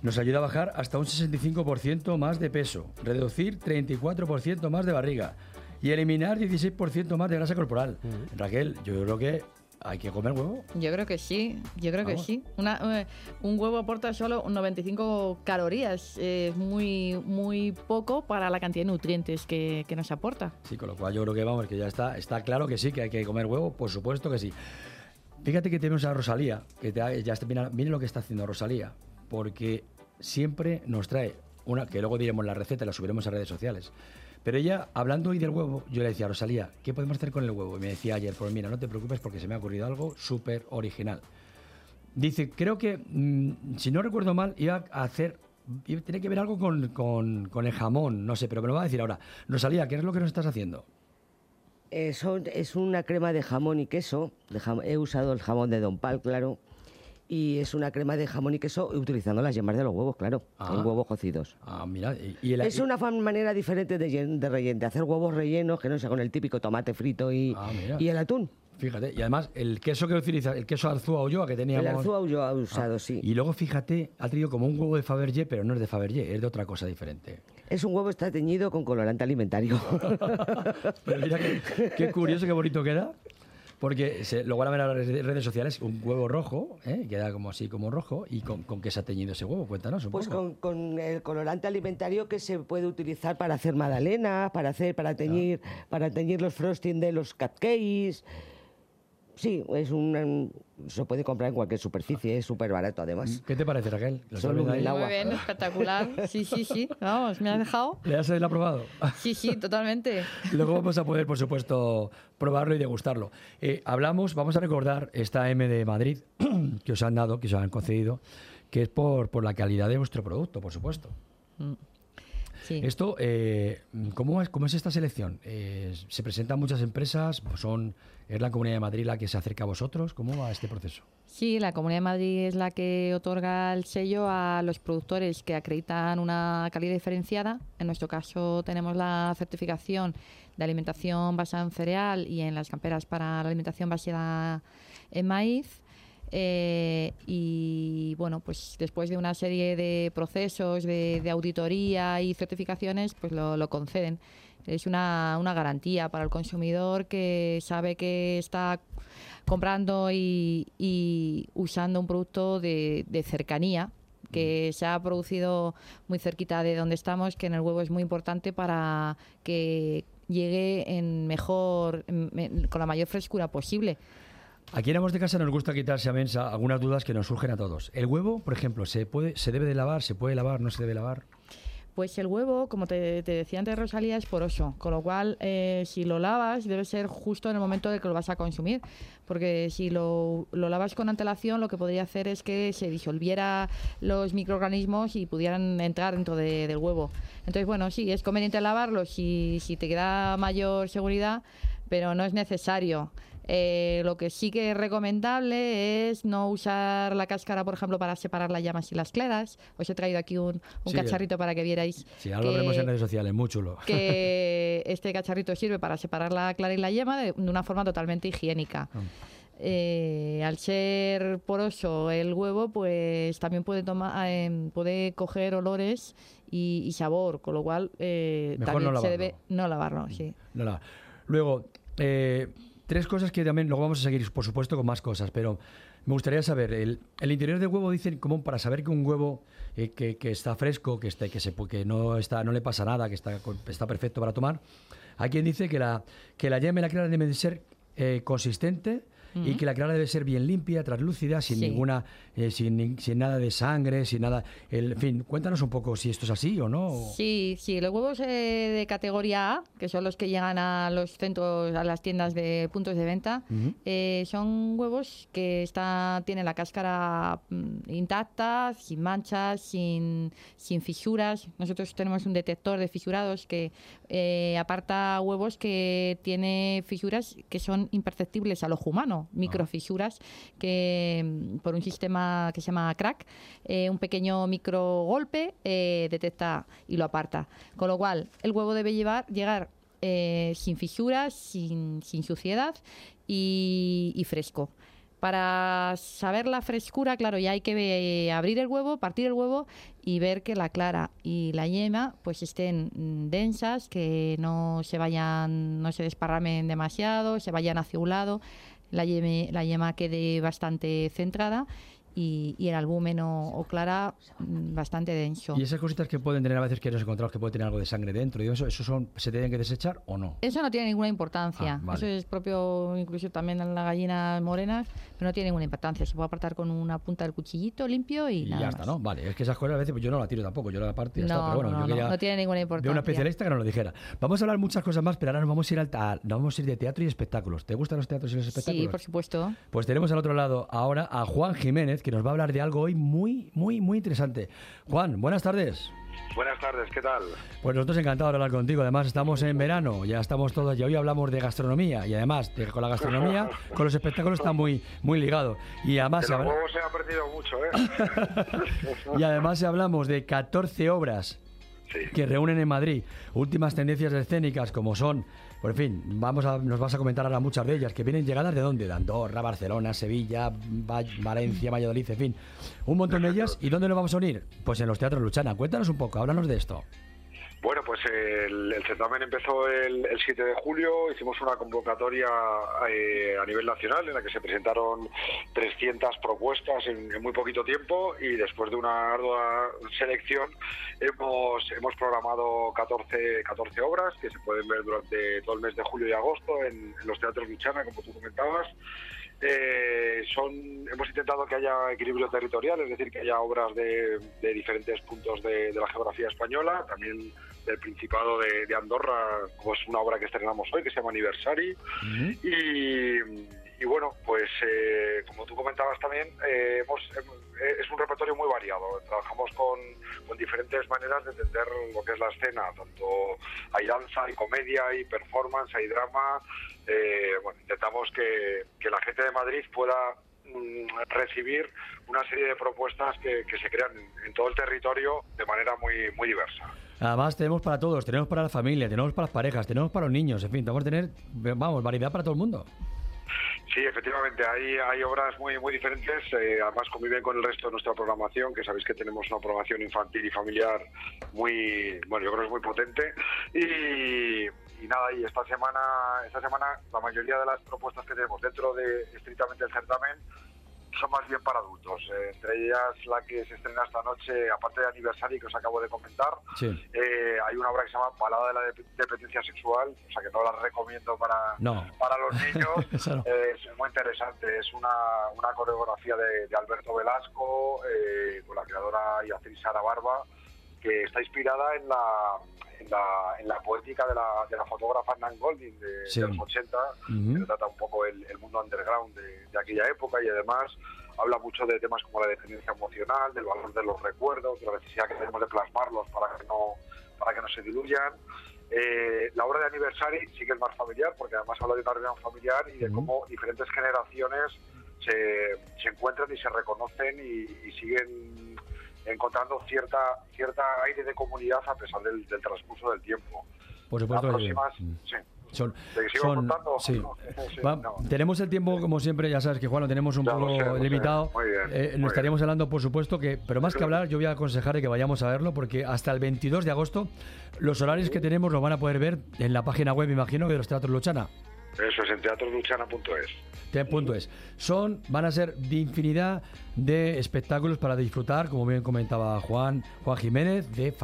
nos ayuda a bajar hasta un 65% más de peso, reducir 34% más de barriga y eliminar 16% más de grasa corporal. Raquel, yo creo que ¿Hay que comer huevo? Yo creo que sí, yo creo que sí. Eh, un huevo aporta solo 95 calorías, es muy, muy poco para la cantidad de nutrientes que, nos aporta. Sí, con lo cual yo creo que vamos, que ya está, está claro que sí, que hay que comer huevo, por supuesto que sí. Fíjate que tenemos a Rosalía, que ya está, mira, lo que está haciendo Rosalía, porque siempre nos trae una, que luego diremos la receta, la subiremos a redes sociales pero ella, hablando hoy del huevo, yo le decía, Rosalía, ¿qué podemos hacer con el huevo? Y me decía ayer, pues mira, no te preocupes porque se me ha ocurrido algo súper original. Dice, creo que, mm, si no recuerdo mal, iba a hacer tiene que ver algo con, con, el jamón, no sé, pero me lo va a decir ahora. Rosalía, ¿qué es lo que nos estás haciendo? es una crema de jamón y queso. he usado el jamón de Don Pal, claro y es una crema de jamón y queso utilizando las yemas de los huevos, claro, en ah. huevos cocidos. Ah, mira, es una manera diferente de, de, de hacer huevos rellenos que no sea con el típico tomate frito y, ah, y el atún. Fíjate, y además el queso que utiliza, el queso Arzúa Ulloa que teníamos... El Arzúa Ulloa ha usado, sí. Y luego fíjate, ha tenido como un huevo de Fabergé, pero no es de Fabergé, es de otra cosa diferente. Es un huevo está teñido con colorante alimentario. pero mira qué curioso, qué bonito queda. Porque se, luego van a ver en las redes sociales un huevo rojo, ¿eh? queda como así, como rojo. ¿Y con, qué se ha teñido ese huevo? Cuéntanos un pues poco. Con, con, el colorante alimentario que se puede utilizar para hacer magdalenas, para hacer, para teñir, para teñir los frosting de los cupcakes. Sí, es un, se puede comprar en cualquier superficie, es súper barato además. ¿Qué te parece, Raquel? Solo Muy bien, espectacular. Sí, sí, sí. Vamos, me ha dejado. ¿Le has aprobado? Sí, sí, totalmente. Luego vamos a poder, por supuesto, probarlo y degustarlo. Eh, hablamos, vamos a recordar esta M de Madrid que os han dado, que os han concedido, que es por, por la calidad de vuestro producto, por supuesto. Mm. Esto, eh, ¿cómo, es, ¿cómo es esta selección? Eh, ¿Se presentan muchas empresas? ¿Son, ¿Es la Comunidad de Madrid la que se acerca a vosotros? ¿Cómo va este proceso? Sí, la Comunidad de Madrid es la que otorga el sello a los productores que acreditan una calidad diferenciada. En nuestro caso tenemos la certificación de alimentación basada en cereal y en las camperas para la alimentación basada en maíz. Eh, y bueno, pues después de una serie de procesos de, auditoría y certificaciones, pues lo, conceden. Es una, una, garantía para el consumidor que sabe que está comprando y, usando un producto de, de cercanía que se ha producido muy cerquita de donde estamos, que en el huevo es muy importante para que llegue en mejor, con la mayor frescura posible. Aquí en Amos de Casa nos gusta quitarse a mensa algunas dudas que nos surgen a todos. ¿El huevo, por ejemplo, se puede, se debe de lavar, se puede lavar, no se debe lavar? Pues el huevo, como te, decía antes Rosalía, es poroso, con lo cual eh, si lo lavas debe ser justo en el momento de que lo vas a consumir, porque si lo, lavas con antelación lo que podría hacer es que se disolviera los microorganismos y pudieran entrar dentro del huevo. Entonces, bueno, sí, es conveniente lavarlo si te queda mayor seguridad, pero no es necesario. Eh, lo que sí que es recomendable es no usar la cáscara, por ejemplo, para separar las llamas y las claras. Os he traído aquí un, cacharrito para que vierais. Sí, ahora lo veremos en redes sociales, muy chulo. Que este cacharrito sirve para separar la clara y la yema de, una forma totalmente higiénica. Ah. Eh, al ser poroso el huevo, pues también puede tomar, eh, puede coger olores y, sabor, con lo cual también se debe no lavarlo. Sí. No Luego, Tres cosas que también luego vamos a seguir, por supuesto, con más cosas, pero me gustaría saber, el, interior del huevo dicen como para saber que un huevo eh, que, está fresco, que, está, que, se, que no, está, no le pasa nada, que está, perfecto para tomar, hay quien dice que la, que la yema y la clara deben ser eh, consistente, y que la clara debe ser bien limpia, translúcida, sin ninguna, eh, sin, sin, nada de sangre, sin nada. en fin, cuéntanos un poco si esto es así o no. Sí, sí, los huevos eh, de categoría A, que son los que llegan a los centros, a las tiendas de puntos de venta, eh, son huevos que está, tienen la cáscara mm, intacta, sin manchas, sin, sin fisuras. Nosotros tenemos un detector de fisurados que aparta huevos que tiene fisuras que son imperceptibles al ojo humano microfisuras que mm, por un sistema que se llama crack, eh, un pequeño micro golpe eh, detecta y lo aparta. Con lo cual, el huevo debe llevar, llegar eh, sin fisuras, sin, suciedad y, fresco. Para saber la frescura, claro, ya hay que abrir el huevo, partir el huevo y ver que la clara y la yema pues estén mm, densas, que no se vayan, no se desparramen demasiado, se vayan hacia un lado la, la yema quede bastante centrada y, el albúmeno o clara mm, bastante denso. ¿Y esas cositas que pueden tener a veces que nos encontramos que puede tener algo de sangre dentro? y eso, ¿Eso son, se tienen que desechar o no? Eso no tiene ninguna importancia. Ah, eso es propio incluso también en la gallina morena, pero no tiene ninguna importancia. Se puede apartar con una punta del cuchillito limpio y, ya está, ¿no? Vale, es que esas cosas a veces pues yo no la tiro tampoco, yo la parto y ya no, está. Pero bueno, no, yo no, tiene ninguna importancia. De una especialista que nos lo dijera. Vamos a hablar muchas cosas más, pero ahora nos vamos a ir, al, nos vamos a ir de teatro y espectáculos. ¿Te gustan los teatros y los espectáculos? Sí, por supuesto. Pues tenemos al otro lado ahora a Juan Jiménez, que nos va a hablar de algo hoy muy, muy, muy interesante. Juan, buenas tardes. Buenas tardes, ¿qué tal? Pues nosotros encantados de hablar contigo. Además, estamos en verano, ya estamos todos, y hoy hablamos de gastronomía y además con la gastronomía, con los espectáculos está muy, muy ligado. Y además. se ha perdido mucho, ¿eh? y además hablamos de 14 obras que reúnen en Madrid últimas tendencias escénicas como son por fin, vamos a, nos vas a comentar ahora muchas de ellas, que vienen llegadas de dónde? De Andorra, Barcelona, Sevilla, Valencia, Valladolid, en fin. Un montón de ellas. ¿Y dónde nos vamos a unir? Pues en los teatros Luchana. Cuéntanos un poco, háblanos de esto. Bueno, pues el, certamen empezó el, 7 de julio, hicimos una convocatoria eh, a nivel nacional en la que se presentaron 300 propuestas en, muy poquito tiempo y después de una ardua selección hemos, hemos programado 14, 14 obras que se pueden ver durante todo el mes de julio y agosto en, los teatros Luchana, como tú comentabas. Eh, son, hemos intentado que haya equilibrio territorial, es decir, que haya obras de, diferentes puntos de, la geografía española, también del Principado de, Andorra, como es una obra que estrenamos hoy, que se llama Anniversary. y, bueno, pues eh, como tú comentabas también, eh, hemos, es un repertorio muy variado. Trabajamos con, con diferentes maneras de entender lo que es la escena, tanto hay danza, hay comedia, hay performance, hay drama. Eh, bueno, intentamos que, que la gente de Madrid pueda mm, recibir una serie de propuestas que, que se crean en todo el territorio de manera muy, muy diversa. Además, tenemos para todos, tenemos para la familia, tenemos para las parejas, tenemos para los niños, en fin, vamos a tener, vamos, variedad para todo el mundo. Sí, efectivamente, hay, hay obras muy muy diferentes, eh, además conviven con el resto de nuestra programación, que sabéis que tenemos una programación infantil y familiar muy, bueno, yo creo que es muy potente. Y, y nada, y esta semana, esta semana la mayoría de las propuestas que tenemos dentro de estrictamente el certamen son más bien para adultos. Eh, entre ellas la que se estrena esta noche, aparte de aniversario que os acabo de comentar, Sí. eh, hay una obra que se llama Balada de la Dep- Dependencia Sexual, o sea que no la recomiendo para, No. para los niños. No. Eh, es muy interesante, es una, una coreografía de, de Alberto Velasco, eh, con la creadora y actriz Sara Barba, que está inspirada en la, en la, en la poética de la, de la fotógrafa Nan Golding de, Sí. de los 80, Ujú. que retrata un poco el, el mundo underground de, de aquella época y además habla mucho de temas como la dependencia emocional, del valor de los recuerdos, de la necesidad que tenemos de plasmarlos para que no, para que no se diluyan. Eh, la obra de Anniversary sí que es más familiar, porque además habla de una reunión familiar y de cómo diferentes generaciones se, se encuentran y se reconocen y, y siguen encontrando cierta cierta aire de comunidad a pesar del, del transcurso del tiempo. Por supuesto Las próximas, Mm. sí. Son, ¿Te sigo son- sí. No, Va- no. Tenemos el tiempo, como siempre, ya sabes que Juan lo tenemos un Ya lo poco lo sé. limitado. Muy bien, Eh, estaríamos hablando, por supuesto, que, pero más que hablar, yo voy a aconsejar que vayamos a verlo, porque hasta el 22 de agosto los horarios que tenemos los van a poder ver en la página web, imagino, de los Teatros Luchana. Eso es en teatroluchana.es. Son, van a ser de infinidad de espectáculos para disfrutar, como bien comentaba Juan, Juan Jiménez, de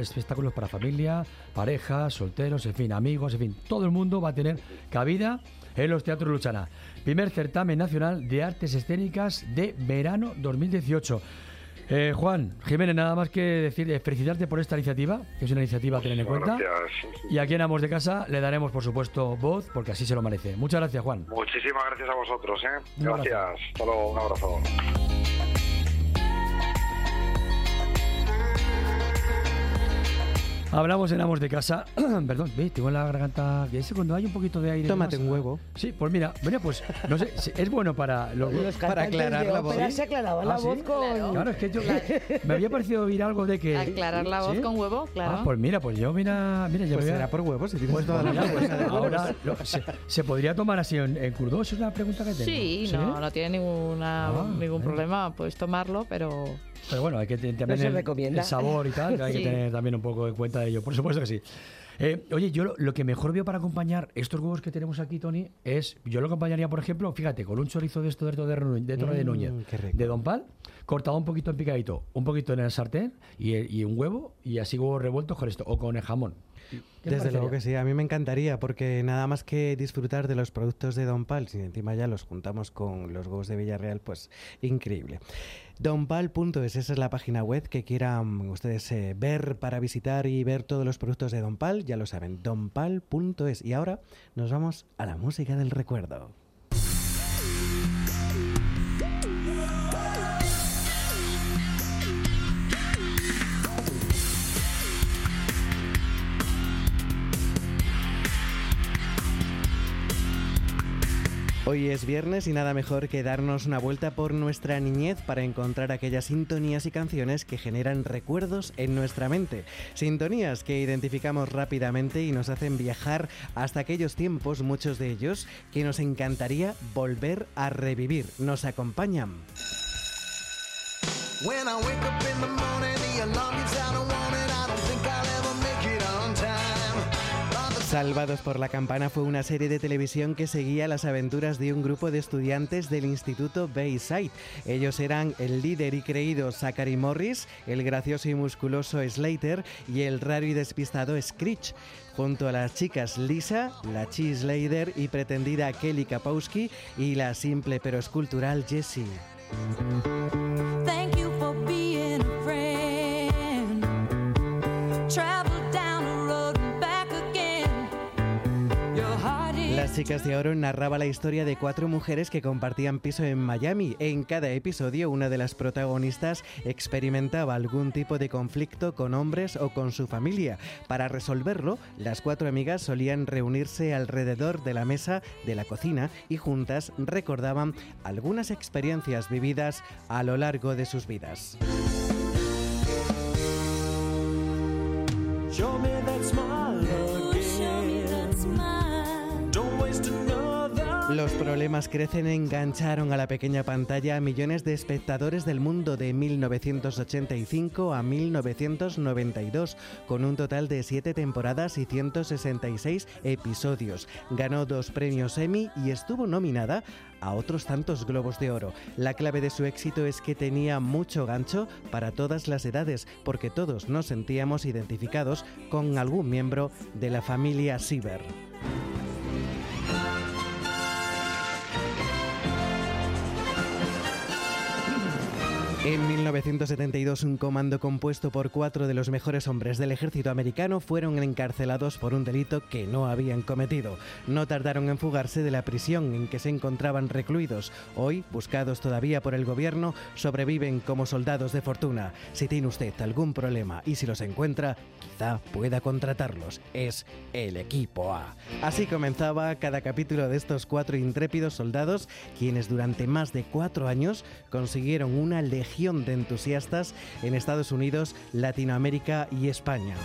espectáculos para familia, parejas, solteros, en fin, amigos, en fin, todo el mundo va a tener cabida en los Teatros Luchana. Primer certamen nacional de artes escénicas de verano 2018. Eh, Juan Jiménez, nada más que decir, eh, felicitarte por esta iniciativa, que es una iniciativa a tener en cuenta. Gracias. Y aquí en Amos de Casa le daremos, por supuesto, voz, porque así se lo merece. Muchas gracias, Juan. Muchísimas gracias a vosotros. ¿eh? Gracias. Hasta luego. Un abrazo. Hablamos en Amos de Casa. Perdón, ve, tengo la garganta. Que es cuando hay un poquito de aire. Tómate más. un huevo. Sí, pues mira, mira, pues no sé, es bueno para los, Los cantantes de ópera se aclaraban la ¿Ah, sí? voz con... Claro, es que yo me había parecido oír algo de que Aclarar la voz ¿Sí? con huevo, claro. Ah, pues mira, pues yo mira, mira, yo Pues será por huevos, si tienes Pues toda la mira, pues ahora lo- se, se podría tomar así en, en crudo, Esa es la pregunta que tengo. Sí, no, no tiene ninguna, Ah, ningún eh. problema, puedes tomarlo, pero... Pero bueno, hay que tener también se el, recomienda. el sabor y tal, que hay Sí. que tener también un poco en cuenta de ello. Por supuesto que sí. Eh, oye, yo lo, lo que mejor veo para acompañar estos huevos que tenemos aquí, Tony, es. Yo lo acompañaría, por ejemplo, fíjate, con un chorizo de esto de, de, de Torre de Mm, Núñez, de Don Pal, cortado un poquito en picadito, un poquito en el sartén y, y un huevo, y así huevos revueltos con esto, o con el jamón. ¿Qué te Desde luego que sí, a mí me encantaría porque nada más que disfrutar de los productos de Don Pal, si encima ya los juntamos con los huevos de Villarreal, pues increíble. Donpal.es, esa es la página web que quieran ustedes eh, ver para visitar y ver todos los productos de Don Pal, ya lo saben, donpal.es. Y ahora nos vamos a la música del recuerdo. Hoy es viernes y nada mejor que darnos una vuelta por nuestra niñez para encontrar aquellas sintonías y canciones que generan recuerdos en nuestra mente. Sintonías que identificamos rápidamente y nos hacen viajar hasta aquellos tiempos, muchos de ellos, que nos encantaría volver a revivir. ¿Nos acompañan? Salvados por la Campana fue una serie de televisión que seguía las aventuras de un grupo de estudiantes del Instituto Bayside. Ellos eran el líder y creído Zachary Morris, el gracioso y musculoso Slater y el raro y despistado Screech. Junto a las chicas Lisa, la Cheese Slater y pretendida Kelly Kapowski y la simple pero escultural Jessie. Las chicas de oro narraba la historia de cuatro mujeres que compartían piso en Miami. En cada episodio, una de las protagonistas experimentaba algún tipo de conflicto con hombres o con su familia. Para resolverlo, las cuatro amigas solían reunirse alrededor de la mesa de la cocina y juntas recordaban algunas experiencias vividas a lo largo de sus vidas. Show me that smile again. Los problemas crecen engancharon a la pequeña pantalla a millones de espectadores del mundo de 1985 a 1992, con un total de 7 temporadas y 166 episodios. Ganó dos premios Emmy y estuvo nominada a otros tantos globos de oro. La clave de su éxito es que tenía mucho gancho para todas las edades, porque todos nos sentíamos identificados con algún miembro de la familia Siever. En 1972, un comando compuesto por cuatro de los mejores hombres del ejército americano fueron encarcelados por un delito que no habían cometido. No tardaron en fugarse de la prisión en que se encontraban recluidos. Hoy, buscados todavía por el gobierno, sobreviven como soldados de fortuna. Si tiene usted algún problema y si los encuentra, quizá pueda contratarlos. Es el equipo A. Así comenzaba cada capítulo de estos cuatro intrépidos soldados, quienes durante más de cuatro años consiguieron una legión de entusiastas en Estados Unidos, Latinoamérica y España.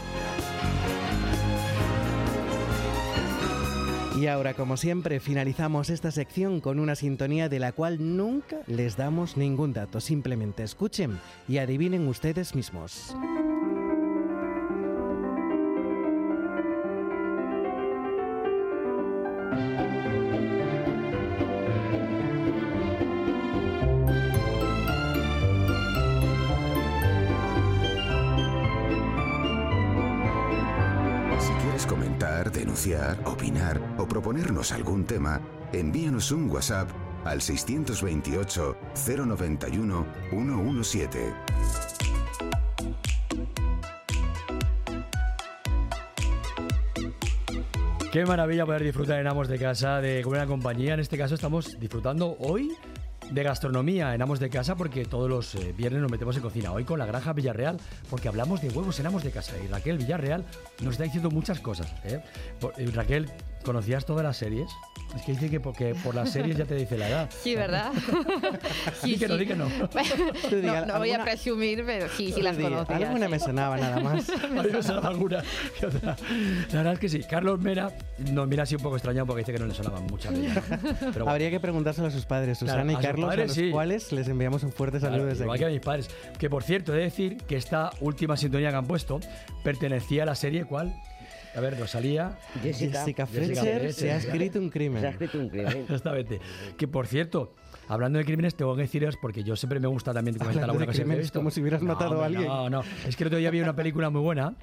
Y ahora, como siempre, finalizamos esta sección con una sintonía de la cual nunca les damos ningún dato. Simplemente escuchen y adivinen ustedes mismos. Opinar o proponernos algún tema, envíanos un WhatsApp al 628 091 117. Qué maravilla poder disfrutar en Amos de Casa de buena compañía. En este caso estamos disfrutando hoy de gastronomía en Amos de Casa porque todos los eh, viernes nos metemos en cocina. Hoy con la Granja Villarreal porque hablamos de huevos en de Casa. Y Raquel Villarreal nos está diciendo muchas cosas. ¿eh? Eh, Raquel, ¿conocías todas las series? Es que dice que porque por las series ya te dice la edad. Sí, ¿verdad? Di que no, di que no. no, no voy a presumir, pero sí, sí las conocía. Alguna sí. me sonaba nada más. A mí me sonaba alguna. La verdad es que sí. Carlos Mera nos mira así un poco extrañado porque dice que no le sonaban muchas. Pero bueno. Habría que preguntárselo a sus padres, Claro, Susana a y sus Carlos, padres, a los sí. cuales les enviamos un fuerte Claro, saludo desde igual aquí. que a mis padres. Que por cierto, he de decir que esta última sintonía que han puesto pertenecía a la serie ¿cuál? A ver, Rosalía. Jessica. Jessica Fletcher, se ha escrito un crimen. Se ha escrito un crimen. Exactamente. Que por cierto, hablando de crímenes, tengo que deciros, porque yo siempre me gusta también comentar Hablando alguna cosa que he crímenes, visto. como si hubieras matado a hombre, alguien. No, no. Es que el otro día vi una película muy buena.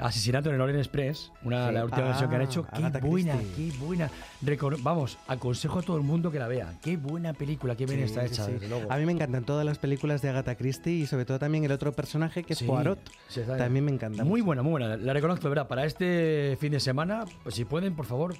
Asesinato en el Orient Express, una, Sí. la última Ah, versión que han hecho. Qué Agatha buena, Christie. qué buena. Recono- Vamos, aconsejo a todo el mundo que la vea. Qué buena película, qué bien Sí, está hecha, sí. desde luego. A mí me encantan todas las películas de Agatha Christie y sobre todo también el otro personaje que es Poirot. También me encanta. Muy buena, muy buena. La reconozco, de verdad. Para este fin de semana, pues si pueden, por favor,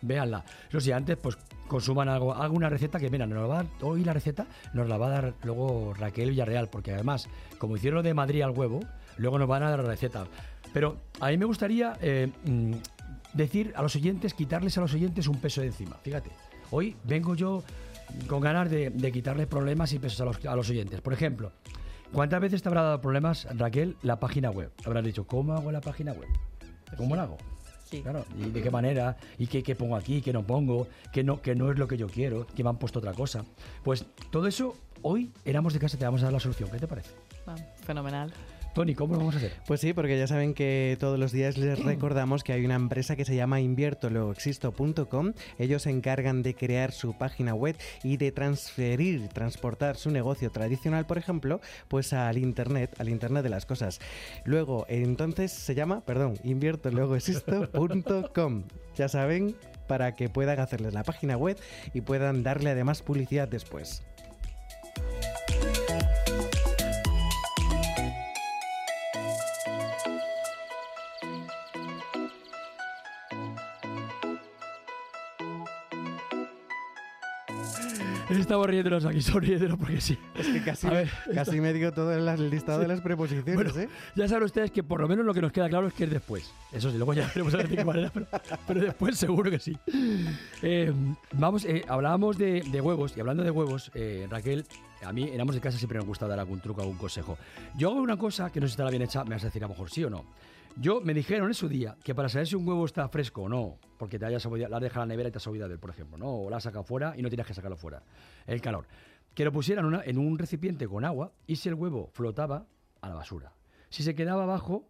véanla. Eso sí, antes, pues consuman algo, alguna receta que, mira, nos la va a dar hoy la receta, nos la va a dar luego Raquel Villarreal, porque además, como hicieron lo de Madrid al huevo, luego nos van a dar la receta. Pero a mí me gustaría eh, mm, decir a los oyentes, quitarles a los oyentes un peso de encima. Fíjate, hoy vengo yo con ganas de, de quitarle problemas y pesos a los, a los oyentes. Por ejemplo, ¿cuántas veces te habrá dado problemas, Raquel, la página web? Habrás dicho, ¿cómo hago la página web? ¿Cómo la hago? Claro, ¿y de qué manera? ¿Y qué, qué pongo aquí? ¿Qué no pongo? ¿Qué no, que no es lo que yo quiero? ¿Que me han puesto otra cosa? Pues todo eso, hoy éramos de casa, te vamos a dar la solución. ¿Qué te parece? Ah, fenomenal. Tony, ¿cómo lo vamos a hacer? Pues sí, porque ya saben que todos los días les recordamos que hay una empresa que se llama inviertoluegoexisto.com. Ellos se encargan de crear su página web y de transferir, transportar su negocio tradicional, por ejemplo, pues al internet, al internet de las cosas. Luego, entonces se llama, perdón, inviertoluegoexisto.com. Ya saben, para que puedan hacerles la página web y puedan darle además publicidad después. Estamos riéndonos aquí, sonriéndonos porque sí. Es que casi, A ver, casi me dio todo el listado de las preposiciones, Bueno, ¿eh? ya saben ustedes que por lo menos lo que nos queda claro es que es después. Eso sí, luego ya veremos a ver de qué manera, pero, pero después seguro que sí. Eh, vamos, eh, hablábamos de, de huevos y hablando de huevos, eh, Raquel, a mí en Amos de Casa siempre me gusta dar algún truco, algún consejo. Yo hago una cosa que no sé si estará bien hecha, me vas a decir a lo mejor sí o no. Yo me dijeron en su día que para saber si un huevo está fresco o no, porque te hayas la has dejado la nevera y te has olvidado por ejemplo, ¿no? O la has sacado fuera y no tienes que sacarlo fuera. El calor. Que lo pusieran en un recipiente con agua y si el huevo flotaba, a la basura. Si se quedaba abajo,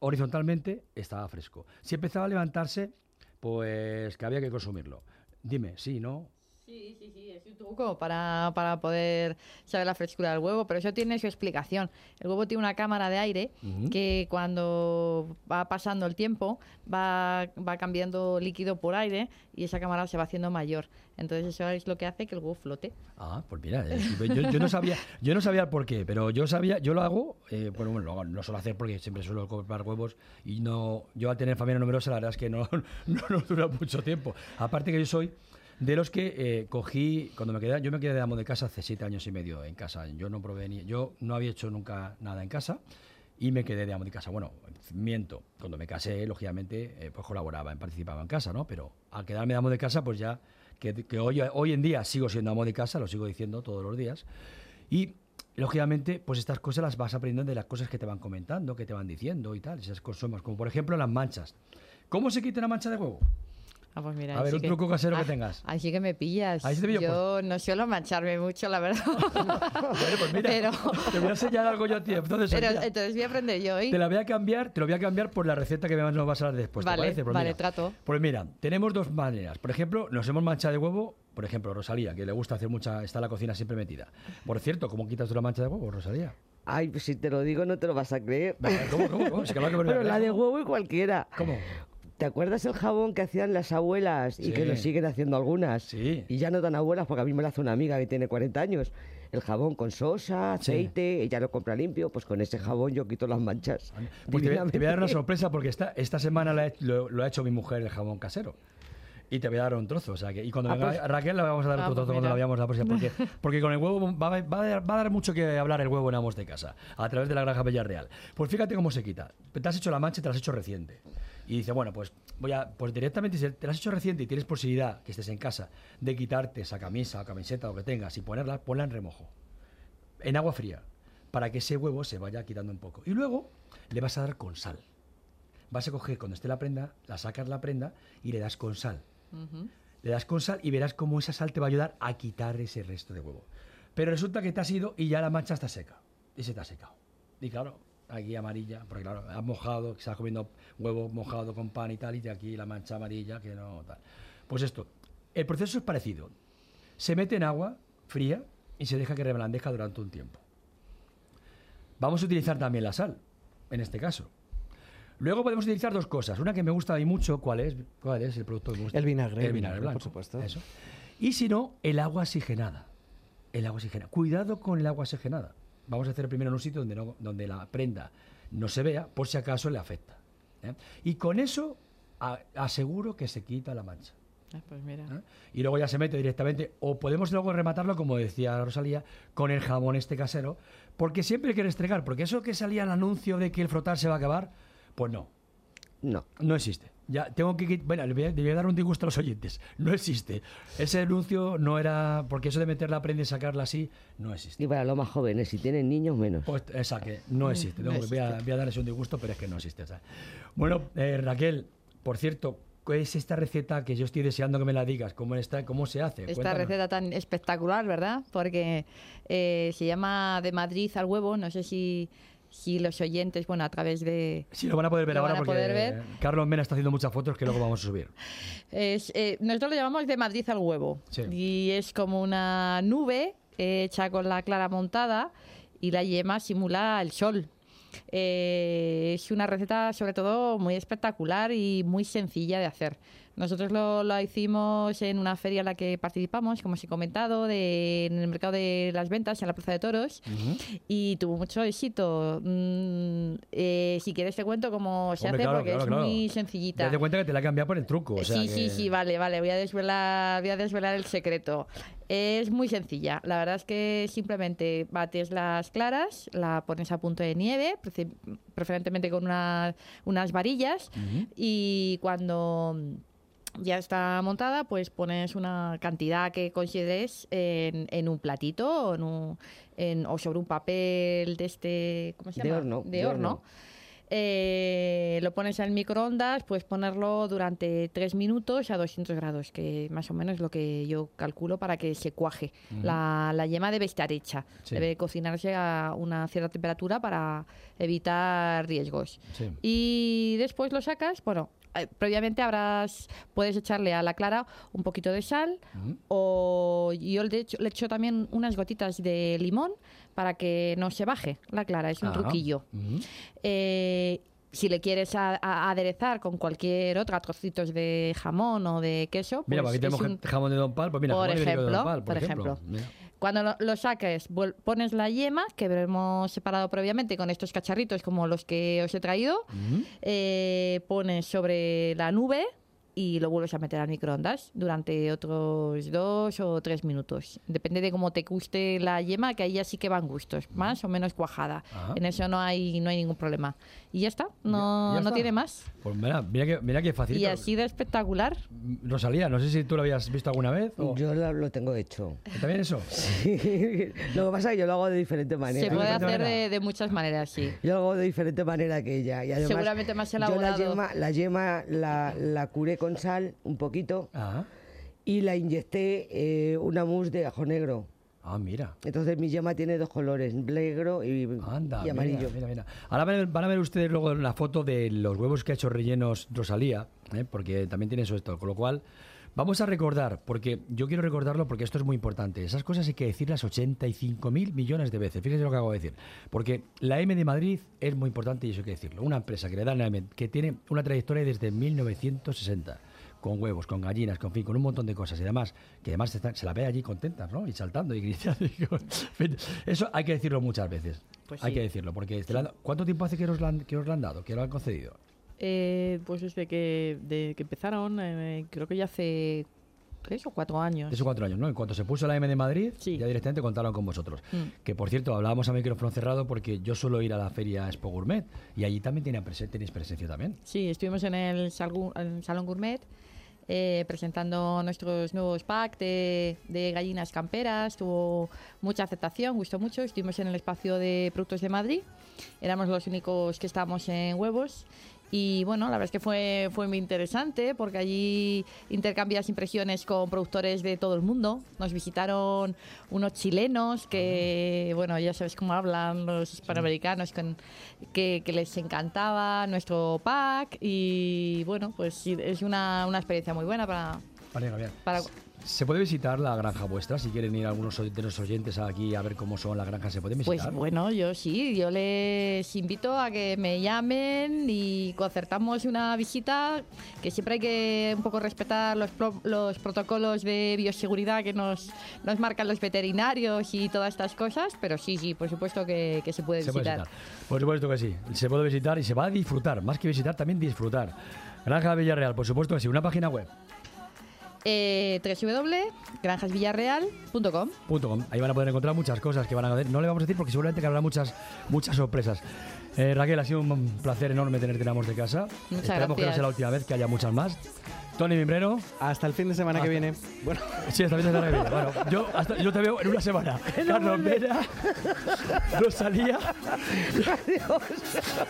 horizontalmente, estaba fresco. Si empezaba a levantarse, pues que había que consumirlo. Dime, sí, ¿no? Sí, sí, sí, es un truco para, para poder saber la frescura del huevo, pero eso tiene su explicación. El huevo tiene una cámara de aire Ujú. que cuando va pasando el tiempo va, va cambiando líquido por aire y esa cámara se va haciendo mayor. Entonces eso es lo que hace que el huevo flote. Ah, pues mira, eh, yo, yo no sabía, yo no sabía el por qué, pero yo sabía, yo lo hago, eh, bueno, bueno, no suelo hacer porque siempre suelo comprar huevos y no, yo al tener familia numerosa la verdad es que no, no nos dura mucho tiempo. Aparte que yo soy de los que eh, cogí, cuando me quedé, yo me quedé de amo de casa hace siete años y medio en casa, yo no probé ni, yo no había hecho nunca nada en casa y me quedé de amo de casa. Bueno, miento, cuando me casé, lógicamente, eh, pues colaboraba, participaba en casa, ¿no? Pero al quedarme de amo de casa, pues ya, que, que hoy, hoy en día sigo siendo amo de casa, lo sigo diciendo todos los días. Y, lógicamente, pues estas cosas las vas aprendiendo de las cosas que te van comentando, que te van diciendo y tal, esas cosas, como por ejemplo las manchas. ¿Cómo se quita una mancha de huevo? Ah, pues mira, A ver, un truco casero que Ah, tengas. Ahí sí que me pillas. Ahí sí te pillo, Yo no suelo mancharme mucho, la verdad. Bueno, pues mira, Pero- te voy a enseñar algo yo a ti. Entonces, Pero mira, entonces voy a aprender yo hoy. te la voy a cambiar, te lo voy a cambiar por la receta que nos vas a dar después. ¿te Vale, parece? Pues vale, mira, trato. Pues mira, tenemos dos maneras. Por ejemplo, nos hemos manchado de huevo. Por ejemplo, Rosalía, que le gusta hacer mucha. Está la cocina siempre metida. Por cierto, ¿cómo quitas tú la mancha de huevo, Rosalía? Ay, pues si te lo digo no te lo vas a creer. ¿Cómo, cómo, cómo? Claro que a Pero la de huevo y cualquiera. ¿Cómo? ¿Te acuerdas el jabón que hacían las abuelas y Sí. que lo siguen haciendo algunas? Sí. Y ya no tan abuelas porque a mí me lo hace una amiga que tiene 40 años. El jabón con sosa, Sí. aceite, ella lo compra limpio, pues con ese jabón yo quito las manchas. Pues te, voy a- te voy a dar una sorpresa porque esta, esta semana la he- lo, lo ha hecho mi mujer el jabón casero. Y te voy a dar un trozo. O sea que, y cuando Ah, venga pues- Raquel le vamos a dar Ah, otro pues trozo cuando la veamos la próxima. Porque, porque con el huevo va, a- va a dar, va a dar mucho que hablar el huevo en Amos de Casa, a través de la granja Villarreal. Pues fíjate cómo se quita. Te has hecho la mancha y te la has hecho reciente. Y dice, bueno, pues voy a, pues directamente, si te la has hecho reciente y tienes posibilidad, que estés en casa, de quitarte esa camisa o camiseta o lo que tengas y ponerla, ponla en remojo en agua fría para que ese huevo se vaya quitando un poco. Y luego le vas a dar con sal. Vas a coger cuando esté la prenda, la sacas la prenda y le das con sal. Le das con sal y verás cómo esa sal te va a ayudar a quitar ese resto de huevo. Pero resulta que te has ido y ya la mancha está seca. Y se te ha secado. Y claro, aquí amarilla, porque claro, has mojado, estás comiendo huevo mojado con pan y tal, y de aquí la mancha amarilla que no tal. Pues esto, el proceso es parecido. Se mete en agua fría y se deja que reblandezca durante un tiempo. Vamos a utilizar también la sal, en este caso. Luego podemos utilizar dos cosas. Una que me gusta a mí mucho, ¿cuál es? ¿Cuál es el producto que me gusta? El vinagre, El el vinagre vinagre, blanco. por supuesto. Eso. Y si no, el agua oxigenada. El agua oxigenada. Cuidado con el agua oxigenada. Vamos a hacer primero en un sitio donde, no, donde la prenda no se vea, por si acaso le afecta. ¿eh? Y con eso a- aseguro que se quita la mancha. Ah, pues mira. ¿eh? Y luego ya se mete directamente, o podemos luego rematarlo, como decía Rosalía, con el jabón este casero, porque siempre hay que restregar, porque eso que salía el anuncio de que el frotar se va a acabar, pues no. No. No existe. Ya tengo que quit- bueno, le voy, a, le voy a dar un disgusto a los oyentes. No existe. Ese anuncio no era porque eso de meterla a prenda y sacarla así no existe. Y para los más jóvenes, si tienen niños, menos. Pues esa que no existe. No Voy, a, existe. voy a darles un disgusto, pero es que no existe. Bueno, eh, Raquel, por cierto, ¿qué es esta receta que yo estoy deseando que me la digas? ¿Cómo está? ¿Cómo se hace? Esta Cuéntanos. receta tan espectacular, ¿verdad? Porque eh, se llama de Madrid al huevo. No sé si, si los oyentes, bueno, a través de... Sí, lo van a poder ver ahora porque poder ver. Carlos Mena está haciendo muchas fotos que luego vamos a subir. Es, eh, nosotros lo llamamos de Madrid al huevo. Sí. Y es como una nube eh, hecha con la clara montada y la yema simula el sol. Eh, es una receta sobre todo muy espectacular y muy sencilla de hacer. Nosotros lo, lo hicimos en una feria en la que participamos, como os he comentado, de- en el mercado de las ventas, en la Plaza de Toros, y tuvo mucho éxito. Mm, eh, si quieres te cuento cómo se Hombre, hace, claro, porque claro, es claro. muy sencillita. Date cuenta que te la he cambiado por el truco. O sea sí, sí, que- sí, vale, vale. Voy a desvelar, voy a desvelar el secreto. Es muy sencilla. La verdad es que simplemente bates las claras, la pones a punto de nieve, preferentemente con una- unas varillas, y cuando ya está montada, pues pones una cantidad que consideres en, en un platito o, en un- en- o sobre un papel de este, ¿cómo se De llama? horno, De de horno. horno. Eh, lo pones en microondas, puedes ponerlo durante 3 minutos a 200 grados, que más o menos es lo que yo calculo para que se cuaje. La, la yema debe estar hecha, Sí. debe cocinarse a una cierta temperatura para evitar riesgos. Sí. Y después lo sacas, bueno, eh, previamente habrás, puedes echarle a la clara un poquito de sal o yo le echo, le echo también unas gotitas de limón para que no se baje la clara, es un Ah. truquillo. Eh, si le quieres a- a- aderezar con cualquier otra, trocitos de jamón o de queso, Mira, pues aquí tenemos un- jamón de Don Pal. Pues mira, por jamón de Don ejemplo, Pal, por ejemplo. Mira. Cuando lo, lo saques, pones la yema, que hemos separado previamente con estos cacharritos como los que os he traído, eh, pones sobre la nube y lo vuelves a meter al microondas durante otros dos o tres minutos. Depende de cómo te guste la yema, que ahí ya sí que van gustos, más o menos cuajada. Ajá. En eso no hay, no hay ningún problema. Y ya está, no, ya no está. tiene más. Pues mira, mira que, mira que fácil. Y así de espectacular. Rosalía, no sé si tú lo habías visto alguna vez. O... Yo lo, lo tengo hecho. ¿También eso? Sí. Lo que pasa es que yo lo hago de diferente manera. Se puede hacer de, de muchas maneras, sí. Yo lo hago de diferente manera que ella. Y además, Seguramente más Yo la elaborado. yema, la, yema la, la curé con sal un poquito y la inyecté eh, una mousse de ajo negro. Ah, mira. Entonces mi yema tiene dos colores, negro y, Anda, y amarillo. Mira, mira, mira. Ahora van a, ver, van a ver ustedes luego la foto de los huevos que ha hecho rellenos Rosalía, ¿eh? porque también tiene eso esto. Con lo cual, vamos a recordar, porque yo quiero recordarlo porque esto es muy importante. Esas cosas hay que decirlas 85 mil millones de veces. Fíjense lo que acabo de decir. Porque la M de Madrid es muy importante y eso hay que decirlo. Una empresa que le da la M, que tiene una trayectoria desde 1960 con huevos, con gallinas, con fin, con un montón de cosas y además que además se, están- se la ve allí contentas, ¿no? Y saltando y gritando. y con- Eso hay que decirlo muchas veces. Pues hay sí. que decirlo, porque te la han- ¿cuánto tiempo hace que os, han, que os la han dado, que lo han concedido? Eh, pues desde que, de que empezaron, eh, creo que ya hace tres o cuatro años. De esos cuatro años, ¿no? En cuanto se puso la M de Madrid, ya directamente contaron con vosotros. Mm. Que por cierto, hablábamos a micrófono cerrado porque yo suelo ir a la feria Expo Gourmet y allí también tienen presen- tenéis presencia también. Sí, estuvimos en el, en el Salón Gourmet eh, presentando nuestros nuevos packs de, de gallinas camperas. Tuvo mucha aceptación, gustó mucho. Estuvimos en el espacio de productos de Madrid. Éramos los únicos que estábamos en huevos. Y bueno, la verdad es que fue, fue muy interesante porque allí intercambias impresiones con productores de todo el mundo. Nos visitaron unos chilenos que, bueno, ya sabes cómo hablan los hispanoamericanos, con- que, que les encantaba nuestro pack. Y bueno, pues es una, una experiencia muy buena para, Vale, bien. para ¿Se puede visitar la granja vuestra? Si quieren ir algunos de los oyentes aquí a ver cómo son las granjas, ¿se pueden Pues visitar? bueno, yo sí, yo les invito a que me llamen y concertamos una visita, que siempre hay que un poco respetar los, pro- los protocolos de bioseguridad que nos, nos marcan los veterinarios y todas estas cosas, pero sí, sí, por supuesto que, que se puede Se puede visitar. visitar. Por supuesto que sí. Se puede visitar y se va a disfrutar. Más que visitar, también disfrutar. Granja Villarreal, por supuesto que sí. Una página web. Eh, www.granjasvillarreal.com com. Ahí van a poder encontrar muchas cosas que van a ver. No le vamos a decir porque seguramente que habrá muchas, muchas sorpresas. Eh, Raquel, ha sido un placer enorme tenerte en Amos de Casa. Muchas Esperamos que no sea la última vez, que haya muchas más. Tony Mimbrero. Hasta el fin de semana que viene. Bueno. Sí, hasta el fin de semana que viene. Bueno, yo, hasta- yo te veo en una semana. Carlos Vera, Rosalía.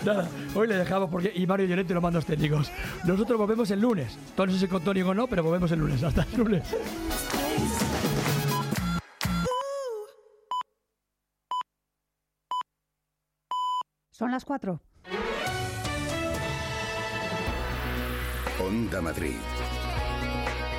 Nada, hoy le dejamos porque. Y Mario Llorente los mandos técnicos. Nosotros volvemos el lunes. Tony, no sé si con Tony o no, pero volvemos el lunes. Hasta el lunes. Son las cuatro. Onda Madrid.